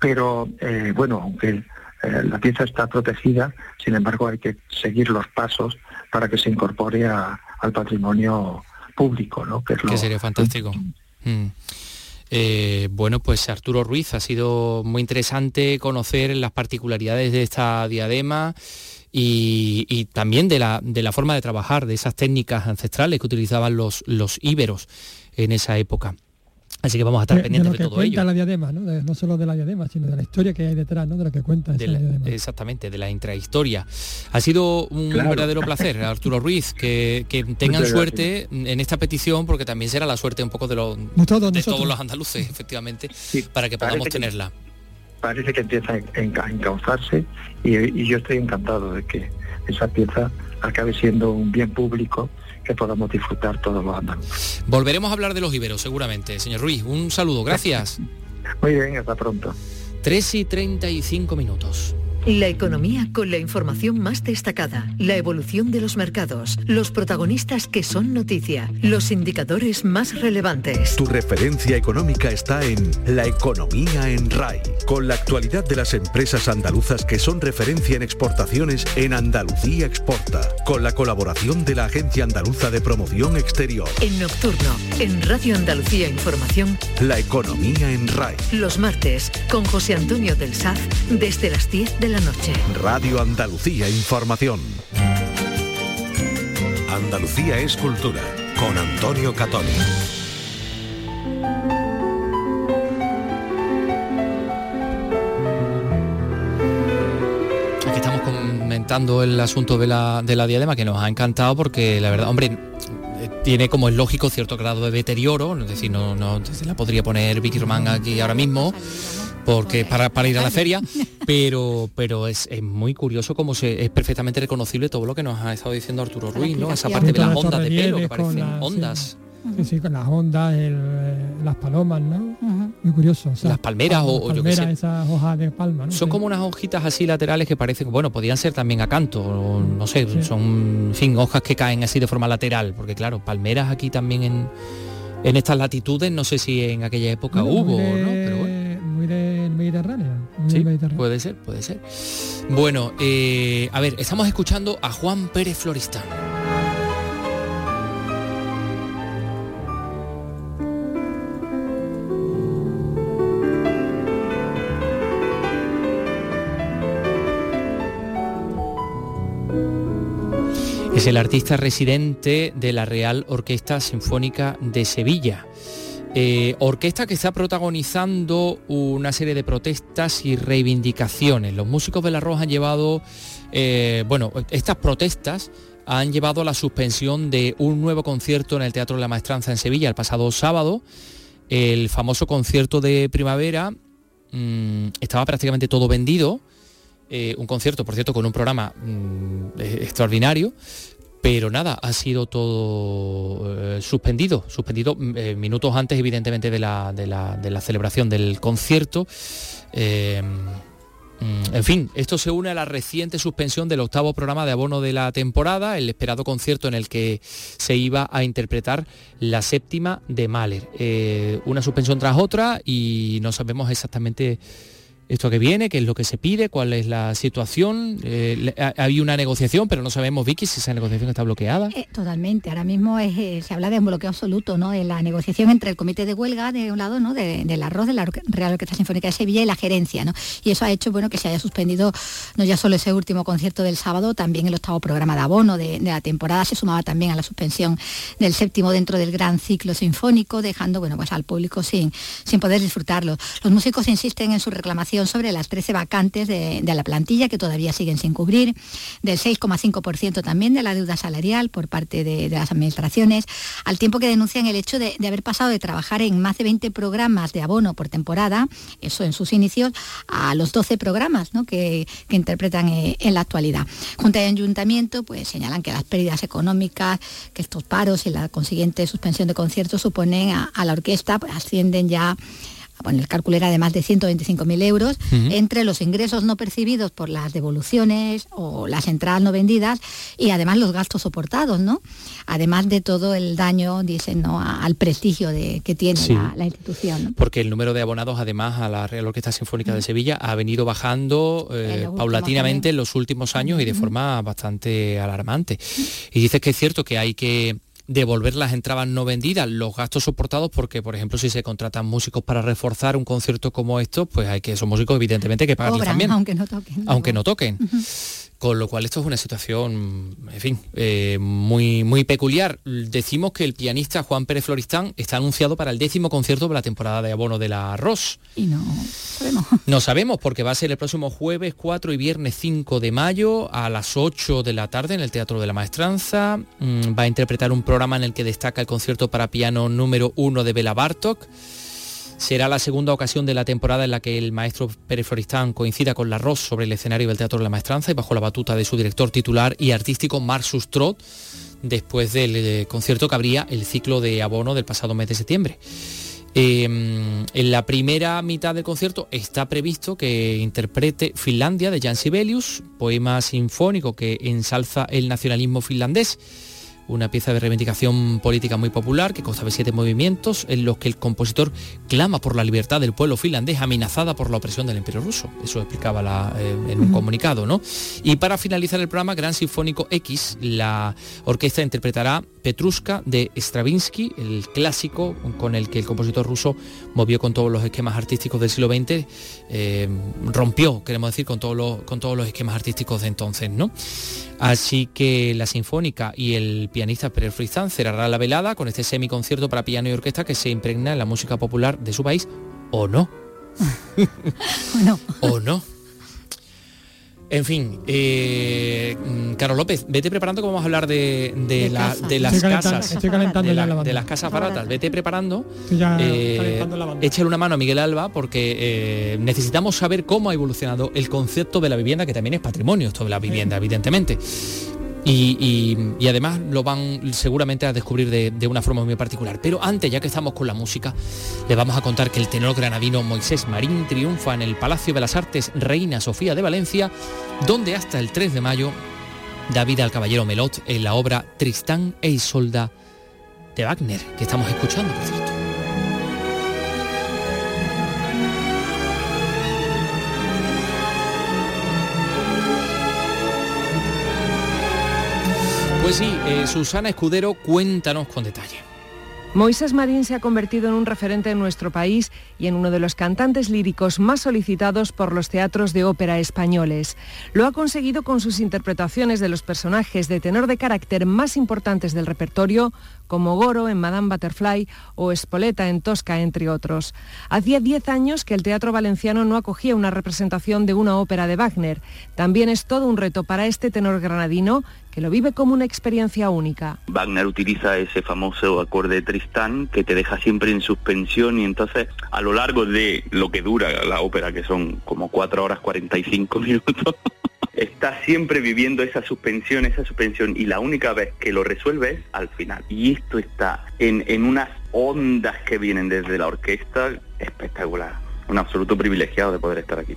pero eh, bueno, aunque eh, la pieza está protegida, sin embargo hay que seguir los pasos para que se incorpore al patrimonio público, ¿no? Que, sería fantástico. Mm. Eh, bueno, pues Arturo Ruiz, ha sido muy interesante conocer las particularidades de esta diadema y, también de la, de la, forma de trabajar, de esas técnicas ancestrales que utilizaban los, los íberos en esa época. Así que vamos a estar pendientes de, de, lo que cuenta la diadema, ¿no? no solo de la diadema, sino de la historia que hay detrás, ¿no? De lo que cuenta esa diadema. Exactamente, de la intrahistoria. Ha sido un verdadero placer, Arturo Ruiz, que, que tengan suerte en esta petición, porque también será la suerte un poco de, los de todos los andaluces, efectivamente, para que podamos tenerla. Parece que empieza a encauzarse y yo estoy encantado de que esa pieza acabe siendo un bien público que podamos disfrutar todos los andaluces. Volveremos a hablar de los iberos seguramente. Señor Ruiz, un saludo, gracias. Muy bien, hasta pronto. 3 y 35 minutos. La economía con la información más destacada, la evolución de los mercados, los protagonistas que son noticia, los indicadores más relevantes. Tu referencia económica está en La economía en RAI, con la actualidad de las empresas andaluzas que son referencia en exportaciones en Andalucía Exporta, con la colaboración de la Agencia Andaluza de Promoción Exterior. En nocturno, en Radio Andalucía Información, La economía en RAI. Los martes, con José Antonio del Saz, desde las 10 de la noche. Radio Andalucía Información. Andalucía es cultura con Antonio Catoni. Aquí estamos comentando el asunto de la, de la diadema que nos ha encantado porque la verdad, hombre, tiene como es lógico cierto grado de deterioro, es decir, no, no se la podría poner Vicky Román aquí ahora mismo porque para, para ir a la feria, pero, pero es, muy curioso cómo se, es perfectamente reconocible todo lo que nos ha estado diciendo Arturo Ruiz, ¿no? Esa parte de las ondas de pelo, que parecen ondas. Sí, sí, con las ondas, las palomas, ¿no? Muy curioso. las palmeras o, yo qué sé. esas hojas de palma, ¿no? Son como unas hojitas así laterales que parecen, bueno, podían ser también a canto, no sé, son, en fin, hojas que caen así de forma lateral, porque claro, palmeras aquí también en, en estas latitudes, no sé si en aquella época hubo, ¿no? Pero bueno muy Mediterráneo. sí, puede ser, puede ser. Bueno, eh, a ver, estamos escuchando a Juan Pérez Floristán. Es el artista residente de la Real Orquesta Sinfónica de Sevilla. Eh, orquesta que está protagonizando una serie de protestas y reivindicaciones. Los músicos de La Roja han llevado, eh, bueno, estas protestas han llevado a la suspensión de un nuevo concierto en el Teatro de la Maestranza en Sevilla el pasado sábado. El famoso concierto de primavera mm, estaba prácticamente todo vendido. Eh, un concierto, por cierto, con un programa mm, extraordinario, pero nada, ha sido todo eh, suspendido, suspendido mm, eh, minutos antes evidentemente de la, de la, celebración del concierto. Eh, mm, en fin, esto se une a la reciente suspensión del octavo programa de abono de la temporada, el esperado concierto en el que se iba a interpretar la séptima de Mahler. una suspensión tras otra y no sabemos exactamente esto que viene, qué es lo que se pide, cuál es la situación. Eh, hay una negociación, pero no sabemos, Vicky, si esa negociación está bloqueada. Eh, totalmente. Ahora mismo eh, se habla de un bloqueo absoluto, ¿no? En la negociación entre el comité de huelga de un lado, ¿no? del arroz de la Real Orquesta Sinfónica de Sevilla y la gerencia, ¿no? Y eso ha hecho, bueno, que se haya suspendido no ya solo ese último concierto del sábado, también el octavo programa de abono de, la temporada se sumaba también a la suspensión del séptimo dentro del gran ciclo sinfónico, dejando, bueno, pues al público sin, sin poder disfrutarlo. Los músicos insisten en su reclamación sobre las 13 vacantes de, la plantilla que todavía siguen sin cubrir, del 6,5% también de la deuda salarial por parte de, las administraciones, al tiempo que denuncian el hecho de, haber pasado de trabajar en más de 20 programas de abono por temporada, eso en sus inicios, a los 12 programas que, interpretan eh, en la actualidad. Junta de Ayuntamiento pues, señalan que las pérdidas económicas, que estos paros y la consiguiente suspensión de conciertos suponen a, la orquesta, pues ascienden ya bueno, el cálculo era de más de 125.000 euros, entre los ingresos no percibidos por las devoluciones o las entradas no vendidas y además los gastos soportados, ¿no? Además de todo el daño, dicen, ¿no? al prestigio de, que tiene la, institución. Porque el número de abonados, además, a la Real Orquesta Sinfónica de Sevilla ha venido bajando eh, paulatinamente en los últimos años y de forma bastante alarmante. Y dices que es cierto que hay que devolver las entradas no vendidas, los gastos soportados, porque por ejemplo si se contratan músicos para reforzar un concierto como esto, pues hay que esos músicos evidentemente que pagarles también. Aunque no toquen. Aunque no toquen. Con lo cual esto es una situación, en fin, eh, muy, muy peculiar. Decimos que el pianista Juan Pérez Floristán está anunciado para el décimo concierto de la temporada de abono de la Ross. Y no sabemos. No sabemos porque va a ser el próximo jueves 4 y viernes 5 de mayo a las 8 de la tarde en el Teatro de la Maestranza. Mm, va a interpretar un programa en el que destaca el concierto para piano número 1 de Bela Bartok. Será la segunda ocasión de la temporada en la que el maestro Pérez Floristán coincida con la Ross sobre el escenario del Teatro de la Maestranza y bajo la batuta de su director titular y artístico Marsus Trot, después del eh, concierto que abría el ciclo de abono del pasado mes de septiembre. Eh, en la primera mitad del concierto está previsto que interprete Finlandia de Jan Sibelius, poema sinfónico que ensalza el nacionalismo finlandés una pieza de reivindicación política muy popular que consta de siete movimientos en los que el compositor clama por la libertad del pueblo finlandés amenazada por la opresión del imperio ruso. Eso explicaba la, eh, en un comunicado, ¿no? Y para finalizar el programa Gran Sinfónico X, la orquesta interpretará Petrushka de Stravinsky, el clásico con el que el compositor ruso movió con todos los esquemas artísticos del siglo XX, eh, rompió, queremos decir, con todos, los, con todos los esquemas artísticos de entonces, ¿no? Así que la Sinfónica y el pianista Pérez Frizán cerrará la velada con este semiconcierto para piano y orquesta que se impregna en la música popular de su país, ¿o no? ¿O no? ¿O no? En fin, eh, mm, López, vete preparando que vamos a hablar de, de, la- casa. de las Estoy casas. estoy calentando de, ya la- la banda. de las casas baratas. Vete preparando. Ya eh, la échale una mano a Miguel Alba porque eh, necesitamos saber cómo ha evolucionado el concepto de la vivienda, que también es patrimonio esto de la vivienda, evidentemente. Y, además lo van seguramente a descubrir de, una forma muy particular. Pero antes, ya que estamos con la música, le vamos a contar que el tenor granadino Moisés Marín triunfa en el Palacio de las Artes Reina Sofía de Valencia, donde hasta el 3 de mayo da vida al caballero Melot en la obra Tristán e Isolda de Wagner, que estamos escuchando. Pues sí, eh, Susana Escudero, cuéntanos con detalle. Moisés Marín se ha convertido en un referente en nuestro país y en uno de los cantantes líricos más solicitados por los teatros de ópera españoles. Lo ha conseguido con sus interpretaciones de los personajes de tenor de carácter más importantes del repertorio, como Goro en Madame Butterfly o Spoleta en Tosca, entre otros. Hacía 10 años que el Teatro Valenciano no acogía una representación de una ópera de Wagner. También es todo un reto para este tenor granadino, que lo vive como una experiencia única. Wagner utiliza ese famoso acorde Tristán que te deja siempre en suspensión y entonces a lo largo de lo que dura la ópera, que son como 4 horas 45 minutos, estás siempre viviendo esa suspensión, esa suspensión y la única vez que lo resuelve es al final. Y esto está en, en unas ondas que vienen desde la orquesta espectacular. Un absoluto privilegiado de poder estar aquí.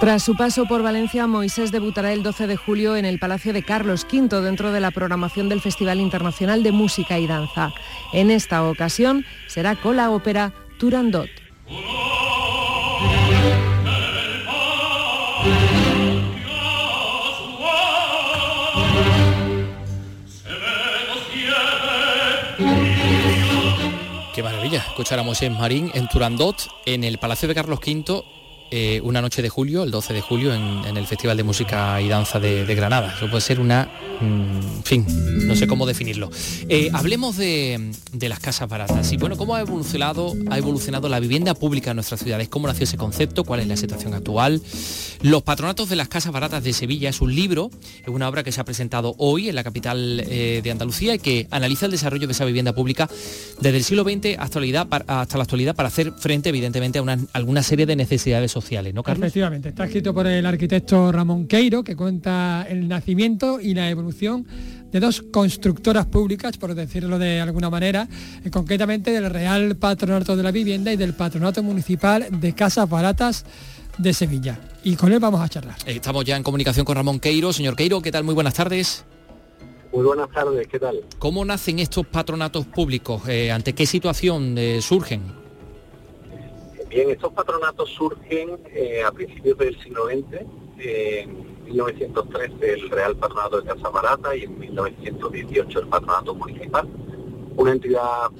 Tras su paso por Valencia, Moisés debutará el 12 de julio en el Palacio de Carlos V dentro de la programación del Festival Internacional de Música y Danza. En esta ocasión será con la ópera Turandot. Qué maravilla, escuchar a Moisés Marín en Turandot, en el Palacio de Carlos V, eh, una noche de julio, el 12 de julio, en, el Festival de Música y Danza de, Granada. Eso puede ser una... mm, en fin, no sé cómo definirlo. Eh, hablemos de, las casas baratas. Y bueno, ¿cómo ha evolucionado, ha evolucionado la vivienda pública en nuestras ciudades? ¿Cómo nació ese concepto? ¿Cuál es la situación actual? Los patronatos de las casas baratas de Sevilla es un libro, es una obra que se ha presentado hoy en la capital eh, de Andalucía y que analiza el desarrollo de esa vivienda pública desde el siglo XX hasta la actualidad para hacer frente evidentemente a una, alguna serie de necesidades sociales, ¿no, Carlos? Efectivamente, está escrito por el arquitecto Ramón Queiro, que cuenta el nacimiento y la evolución de dos constructoras públicas, por decirlo de alguna manera, eh, concretamente del Real Patronato de la Vivienda y del Patronato Municipal de Casas Baratas de Sevilla. Y con él vamos a charlar. Eh, Estamos ya en comunicación con Ramón Queiro. Señor Queiro, ¿qué tal? Muy buenas tardes. Muy buenas tardes, ¿qué tal? ¿Cómo nacen estos patronatos públicos? Eh, ¿Ante qué situación eh, surgen? Bien, estos patronatos surgen eh, a principios del siglo XX eh, 1913 el Real Patronato de Casa Barata y en 1918 el Patronato Municipal. Una entidad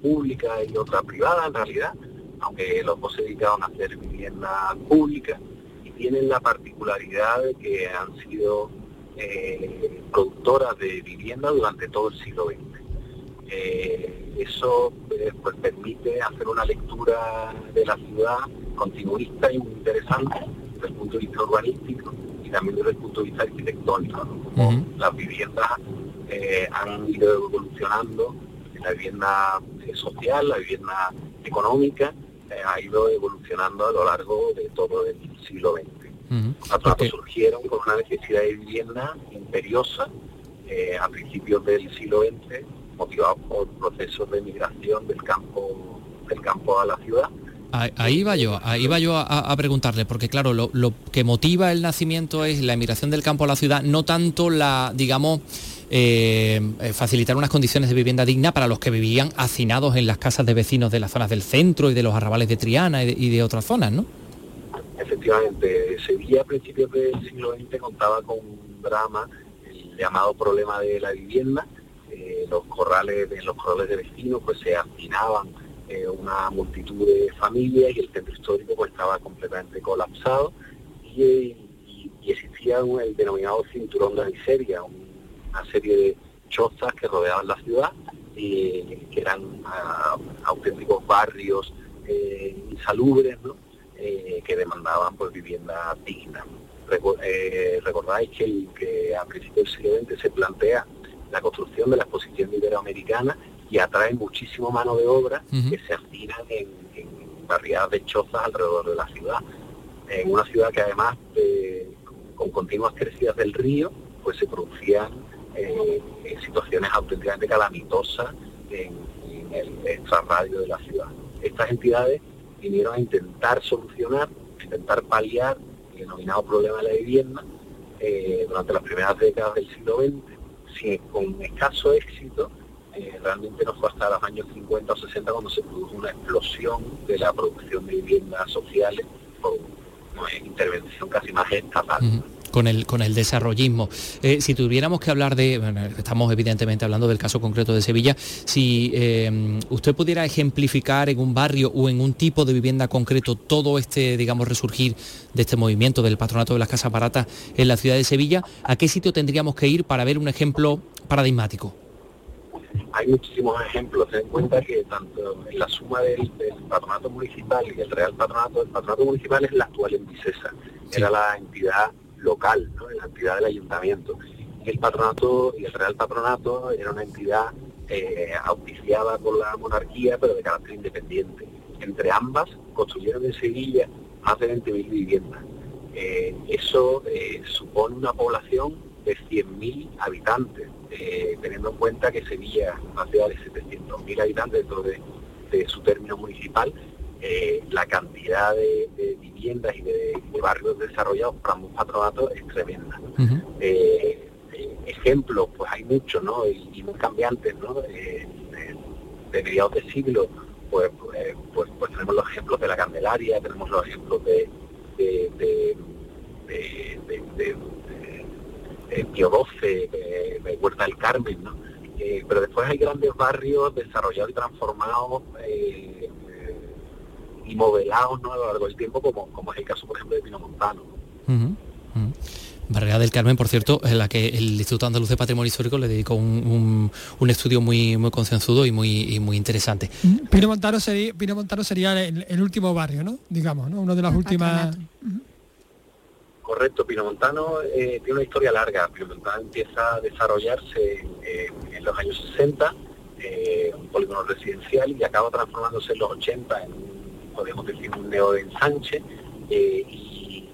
pública y otra privada en realidad, aunque los dos se dedicaban a hacer vivienda pública y tienen la particularidad de que han sido eh, productoras de vivienda durante todo el siglo XX. Eh, eso eh, pues, permite hacer una lectura de la ciudad continuista y muy interesante desde el punto de vista urbanístico y también desde el punto de vista arquitectónico. Las viviendas han ido evolucionando, la vivienda social, la vivienda económica, ha ido evolucionando a lo largo de todo el siglo XX. surgieron con una necesidad de vivienda imperiosa a principios del siglo XX motivado por procesos de migración del campo, del campo a la ciudad. Ahí va yo, ahí va yo a, preguntarle, porque claro, lo, que motiva el nacimiento es la emigración del campo a la ciudad, no tanto la, digamos, eh, eh, facilitar unas condiciones de vivienda digna para los que vivían hacinados en las casas de vecinos de las zonas del centro y de los arrabales de Triana y de, otras zonas, ¿no? Efectivamente, Sevilla a principios del siglo XX contaba con un drama, el llamado problema de la vivienda, eh, los corrales de los corrales de vecinos pues se hacinaban eh, una multitud de familias y el centro histórico pues estaba completamente colapsado y, existía el denominado cinturón de miseria, una serie de chozas que rodeaban la ciudad y que eran ah, auténticos barrios eh, insalubres que demandaban pues vivienda digna. recordáis que, que a principios del siglo XX se plantea la construcción de la exposición iberoamericana y atrae muchísimo mano de obra que se aspiran en, barriadas de chozas alrededor de la ciudad. En una ciudad que además con continuas crecidas del río, pues se producían eh, situaciones auténticamente calamitosas en, el extrarradio de la ciudad. Estas entidades vinieron a intentar solucionar, intentar paliar el denominado problema de la vivienda eh, durante las primeras décadas del siglo XX si con escaso éxito, eh, realmente no fue hasta los años 50 o 60 cuando se produjo una explosión de la producción de viviendas sociales con una intervención casi más estatal. Con el, con el desarrollismo. Eh, si tuviéramos que hablar de, estamos evidentemente hablando del caso concreto de Sevilla, si eh, usted pudiera ejemplificar en un barrio o en un tipo de vivienda concreto todo este, digamos, resurgir de este movimiento del patronato de las casas baratas en la ciudad de Sevilla, ¿a qué sitio tendríamos que ir para ver un ejemplo paradigmático? Hay muchísimos ejemplos. Ten en cuenta que tanto en la suma del, patronato municipal y el real patronato, el patronato municipal es la actual en Vicesa. Era la entidad local, ¿no? la entidad del ayuntamiento. El patronato y el Real Patronato era una entidad eh, auspiciada por la monarquía, pero de carácter independiente. Entre ambas construyeron en Sevilla más de 20.000 viviendas. Eh, eso eh, supone una población de 100.000 habitantes, eh, teniendo en cuenta que Sevilla es de 700.000 habitantes dentro de, su término municipal, la cantidad de, viviendas y de, barrios desarrollados para un patronato es tremenda. ejemplos, pues hay muchos, ¿no? Y, muy cambiantes, ¿no? de mediados de siglo pues, pues, pues, pues, tenemos los ejemplos de la Candelaria, tenemos los ejemplos de, de, de, de, Pío XII, de, Huerta del Carmen, ¿no? Eh, pero después hay grandes barrios desarrollados y transformados eh, y modelados ¿no? a lo largo del tiempo, como, como es el caso, por ejemplo, de Pino Montano. Barrera del Carmen, por cierto, en la que el Instituto Andaluz de Patrimonio Histórico le dedicó un, estudio muy, muy concienzudo y muy, muy interesante. Pino Montano sería, Pino Montano sería el, último barrio, ¿no? Digamos, ¿no? Uno de las últimas... Correcto, Pino Montano eh, tiene una historia larga. Pino Montano empieza a desarrollarse en, los años 60, eh, un polígono residencial, y acaba transformándose en los 80 en, podemos decir, un neo de ensanche. Eh,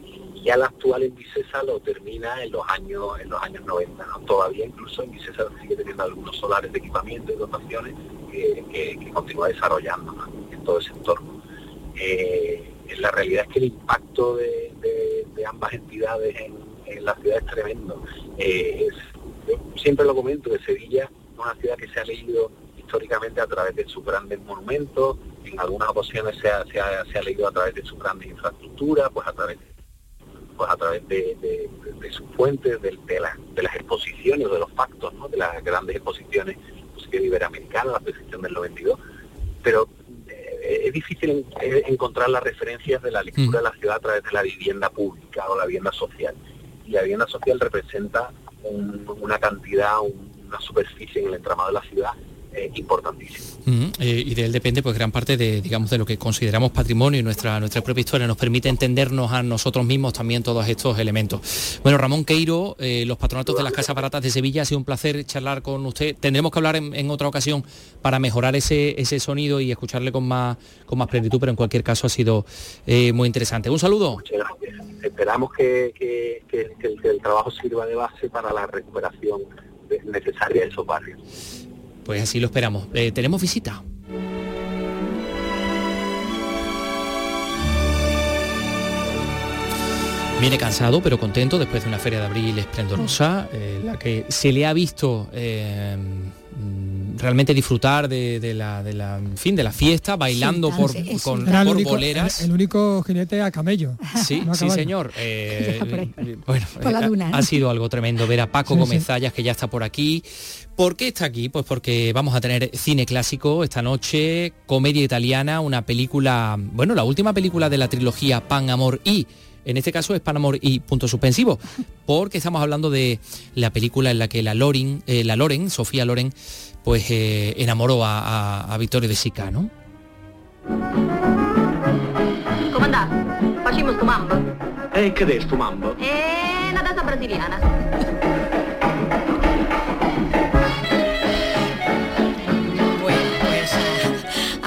ya la actual en Vicesa lo termina en los años en los años 90. Todavía incluso en Vicesa sigue teniendo algunos solares de equipamiento y dotaciones que, continúa desarrollando en todo ese entorno. Eh, la realidad es que el impacto de, ambas entidades en, la ciudad es tremendo. Eh, siempre lo comento, de Sevilla es una ciudad que se ha leído históricamente a través de sus grandes monumentos, en algunas ocasiones se ha, se ha leído a través de sus grandes infraestructuras, pues a través de pues a través de, sus fuentes, de, las exposiciones, de los factos, ¿no? de las grandes exposiciones, la exposición iberoamericana, la exposición del 92, pero eh, es difícil encontrar las referencias de la lectura de la ciudad a través de la vivienda pública o la vivienda social. Y la vivienda social representa una cantidad, una superficie en el entramado de la ciudad eh, importantísimo. Eh, y de él depende pues gran parte de digamos de lo que consideramos patrimonio y nuestra nuestra propia historia nos permite entendernos a nosotros mismos también todos estos elementos. Bueno, Ramón Queiro, eh, los patronatos de las casas baratas de Sevilla, ha sido un placer charlar con usted. Tendremos que hablar en, otra ocasión para mejorar ese, ese sonido y escucharle con más con más plenitud, pero en cualquier caso ha sido muy interesante. Un saludo. Muchas gracias. Esperamos que, el, trabajo sirva de base para la recuperación necesaria de esos barrios. Pues así lo esperamos. Eh, ¿Tenemos visita? Viene cansado pero contento después de una feria de abril esplendorosa, eh, la que se le ha visto eh, realmente disfrutar de, la, de la, fin, de la fiesta, bailando por, con, por boleras. El, único jinete a camello. Sí, sí señor. bueno, ha, sido algo tremendo ver a Paco Gómez que ya está por aquí. ¿Por qué está aquí? Pues porque vamos a tener cine clásico esta noche, comedia italiana, una película, bueno, la última película de la trilogía Pan, Amor y en este caso es Pan, Amor y punto suspensivo, porque estamos hablando de la película en la que la Loren, eh, la Loren, Sofía Loren, pues eh, enamoró a, a, Vittorio de Sica, ¿no? Comandante, facimos tu mambo. Eh, ¿qué es tu mambo? Eh, una danza brasiliana.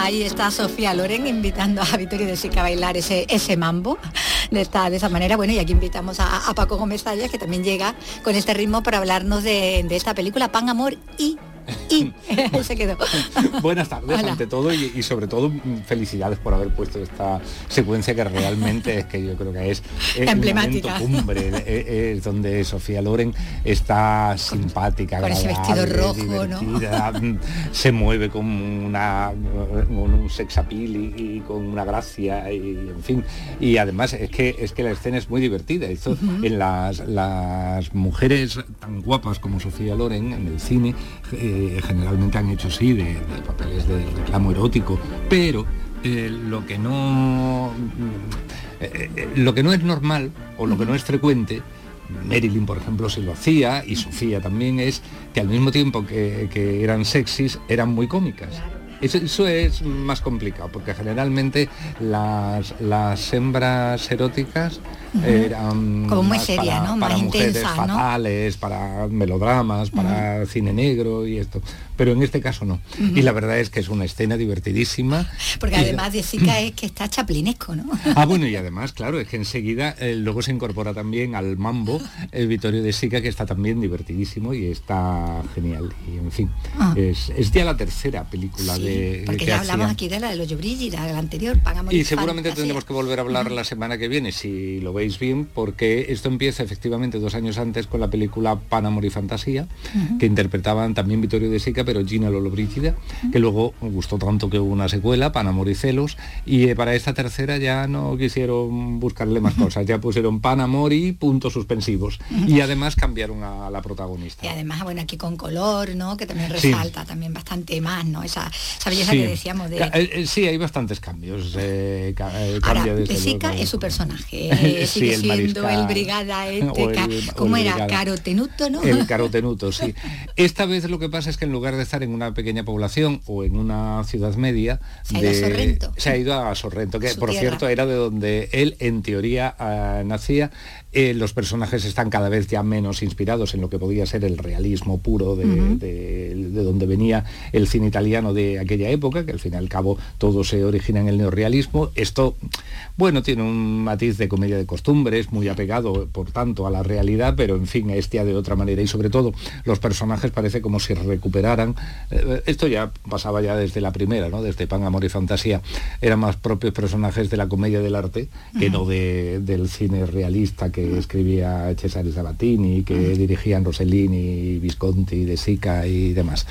ahí está Sofía Loren invitando a Vittorio de Sica a bailar ese, ese mambo de esta, de esa manera. Bueno, y aquí invitamos a, Paco Gómez Tallas, que también llega con este ritmo para hablarnos de, de esta película Pan, Amor y y se quedó. Buenas tardes ante todo y, sobre todo felicidades por haber puesto esta secuencia que realmente es que yo creo que es emblemática. cumbre, es, donde Sofía Loren está simpática, con ese vestido rojo, mm, se mueve con una un sex appeal y, con una gracia y en fin y además es que es que la escena es muy divertida. Esto, en las, las mujeres tan guapas como Sofía Loren en el cine eh, generalmente han hecho sí de, papeles de reclamo erótico, pero eh, lo que no eh, eh, lo que no es normal o lo que no es frecuente Marilyn, por ejemplo, se lo hacía y Sofía también es que al mismo tiempo que, que eran sexys, eran muy cómicas. Eso, es más complicado, porque generalmente las, las hembras eróticas eran como muy seria, para, ¿no? Para mujeres fatales, para melodramas, para cine negro y esto pero en este caso no. Y la verdad es que es una escena divertidísima. Porque además de Sica es que está chaplinesco, ¿no? Ah, bueno, y además, claro, es que enseguida eh, luego se incorpora también al mambo el Vittorio de Sica, que está también divertidísimo y está genial. Y en fin, ah. es, ya la tercera película de... Porque ya hablamos aquí de la de los Brígida, de la anterior, pagamos Y seguramente tendremos que volver a hablar la semana que viene, si lo veis bien, porque esto empieza efectivamente dos años antes con la película Pan, Amor y Fantasía, que interpretaban también Vittorio de Sica, pero Gina Lollobrigida, que luego gustó tanto que hubo una secuela, Pan, Amor y Celos, y eh, para esta tercera ya no quisieron buscarle más cosas, ya pusieron Pan, Amor y puntos suspensivos. Y además cambiaron a la protagonista. Y además, bueno, aquí con color, ¿no? Que también resalta también bastante más, ¿no? Esa, belleza que decíamos de... Eh, eh, sí, hay bastantes cambios. Eh, Ahora, es su personaje, sigue el siendo el brigada este, ¿cómo era? Carotenuto, ¿no? El carotenuto, sí. Esta vez lo que pasa es que en lugar de estar en una pequeña población o en una ciudad media, se, ha, ido a Sorrento. se ha ido a Sorrento, que por cierto era de donde él en teoría ah, nacía eh, los personajes están cada vez ya menos inspirados en lo que podía ser el realismo puro de, donde venía el cine italiano de aquella época, que al fin y al cabo todo se origina en el neorrealismo. Esto, bueno, tiene un matiz de comedia de costumbres, muy apegado, por tanto, a la realidad, pero en fin, es ya de otra manera. Y sobre todo, los personajes parece como si recuperaran eh, esto ya pasaba ya desde la primera, ¿no? Desde Pan, Amor y Fantasía, eran más propios personajes de la comedia del arte que no de, del cine realista que escribía Cesare Sabatini, que dirigían Rossellini, Visconti, De Sica y demás.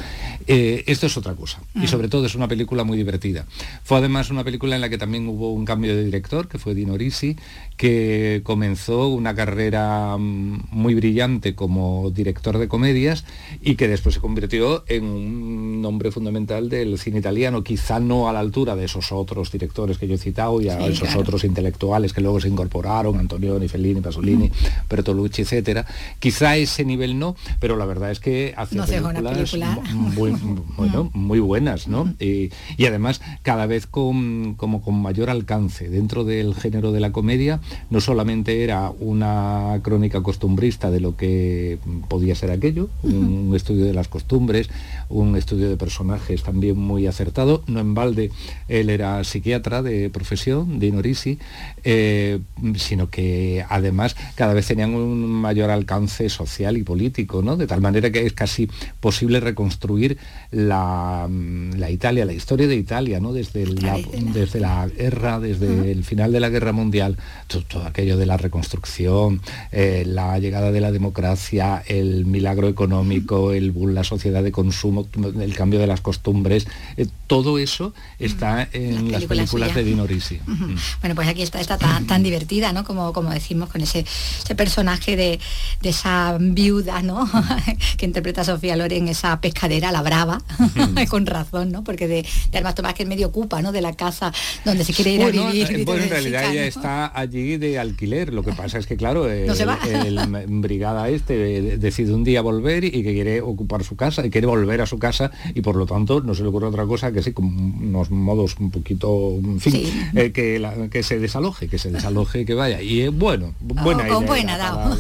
Eh, esto es otra cosa. Y sobre todo es una película muy divertida. Fue además una película en la que también hubo un cambio de director, que fue Dino Risi, que comenzó una carrera mm, muy brillante como director de comedias y que después se convirtió en un nombre fundamental del cine italiano, quizá no a la altura de esos otros directores que yo he citado y a Sí, esos claro. otros intelectuales que luego se incorporaron, Antonioni, Fellini, Pasolini, Bertolucci, etcétera. Quizá ese nivel no, pero la verdad es que hace una películas película. muy, bueno, muy buenas, ¿no? Y, y además cada vez con, como con mayor alcance dentro del género de la comedia, no solamente era una crónica costumbrista de lo que podía ser aquello, un estudio de las costumbres, un estudio de personajes también muy acertado, no en balde él era psiquiatra de profesión, de Inorisi, eh, sino que además cada vez tenían un mayor alcance social y político, ¿no? De tal manera que es casi posible reconstruir la, mm, la Italia, la historia de Italia, ¿no? Desde la, desde la guerra, desde el final de la guerra mundial, to- todo, aquello de la reconstrucción, eh, la llegada de la democracia, el milagro económico, el boom, la sociedad de consumo, el cambio de las costumbres, eh, todo eso está en las película películas de Dino Risi. Ujú. Bueno, pues aquí está, está tan, tan divertida, ¿no? Como, como decimos, con ese, ese personaje de, de esa viuda, ¿no? que interpreta Sofía Loren, esa pescadera, la brava, con razón, ¿no? Porque de, de Armas Tomás que es medio ocupa, ¿no? De la casa donde se quiere ir Bueno, a vivir. eh, bueno, en realidad ella está allí de alquiler. Lo que pasa es que, claro, el, No se va. el brigada este eh, decide un día volver y que quiere ocupar su casa y quiere volver a su casa y por lo tanto no se le ocurre otra cosa que sí, con unos modos un poquito, en fin, Sí. eh, que, la- que se desaloje, que se desaloje y que vaya. Y eh, bueno, buena Oh, con idea buena, dao.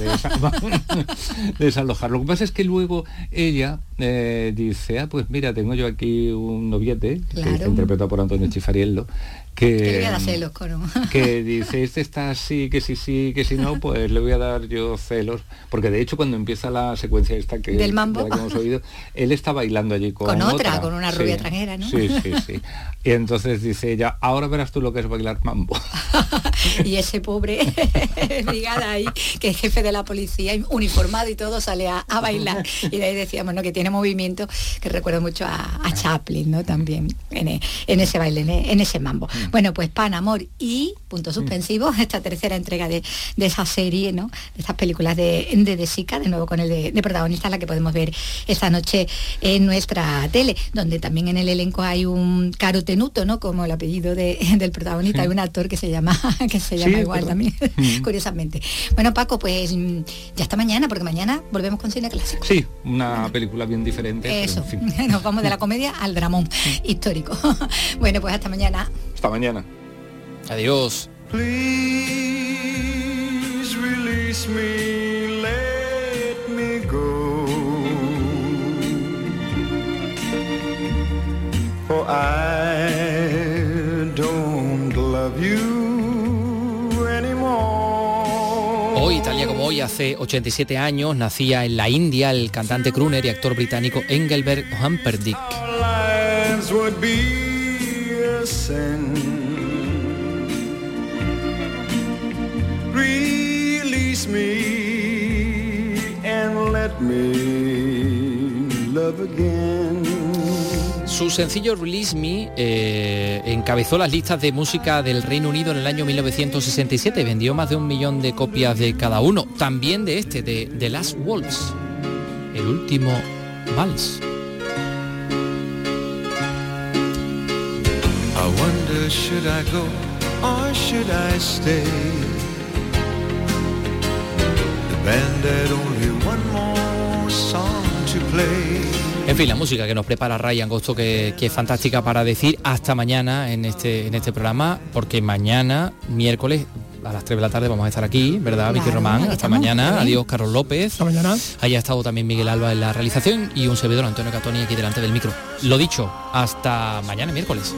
desalojar. Lo que pasa es que luego ella eh, dice, ah, pues mira, tengo yo aquí un noviete, que está interpretado por Antonio Chifariello, que, voy a dar celos, coro. que dice, este está así, que si sí, que si no, pues le voy a dar yo celos. Porque de hecho cuando empieza la secuencia esta que, Del mambo. de la que hemos oído, él está bailando allí con, Con otra, con una rubia extranjera, ¿no? Sí, sí, sí. Y entonces dice ella, ahora verás tú lo que es bailar mambo. y ese pobre brigada ahí, que es jefe de la policía, uniformado y todo, sale a, a bailar. Y de ahí decíamos, ¿no? Que tiene movimiento que recuerda mucho a, a Chaplin, ¿no? También en, e- en ese baile, en, e- en ese mambo. Bueno, pues Pan, Amor y punto suspensivo, esta tercera entrega de, de esa serie, ¿no? De estas películas de, de, de Sica, de nuevo con el de, de protagonista, la que podemos ver esta noche en nuestra tele, donde también en el elenco hay un Caro Tenuto, ¿no? Como el apellido de- del protagonista, hay un actor que se llama, que se llama Sí, igual pero- también, Mm. curiosamente. Bueno, Paco, pues mm, ya hasta mañana, porque mañana volvemos con cine clásico. Sí, una película bien diferente. pero, Eso, en fin. nos vamos de la comedia al dramón histórico. bueno, pues hasta mañana. Hasta mañana. Adiós. Please release me, let me go. For I don't love you anymore. Hoy, tal día como hoy, hace 87 años, nacía en la India el cantante crooner y actor británico Engelbert Humperdinck. Release me and let me love again. Su sencillo Release Me eh, encabezó las listas de música del Reino Unido en el año 1967. Vendió más de un millón de copias de cada uno. También de este, de The Last Waltz, el último vals. I wonder should I go or should I stay? The band had only one more song to play. En fin, la música que nos prepara Ray Angosto, que, que es fantástica para decir hasta mañana en este, en este programa, porque mañana, miércoles, a las 3 de la tarde vamos a estar aquí, ¿verdad, Vicky Claro, Román? Hasta mañana. bien. Adiós, Carlos López. Hasta mañana. Haya estado también Miguel Alba en la realización y un servidor, Antonio Catoni, aquí delante del micro. Lo dicho, hasta mañana, miércoles.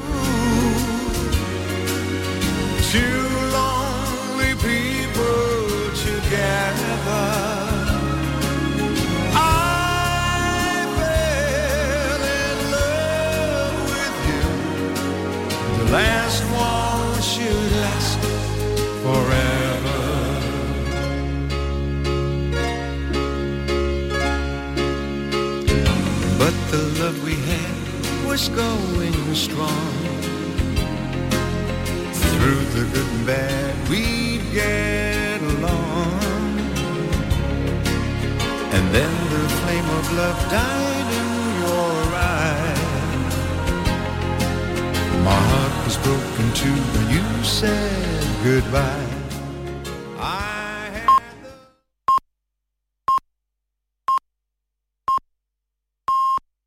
forever. But the love we had was going strong. Through the good and bad, we'd get along. And then the flame of love died in your eyes. My heart was broken too when you said goodbye.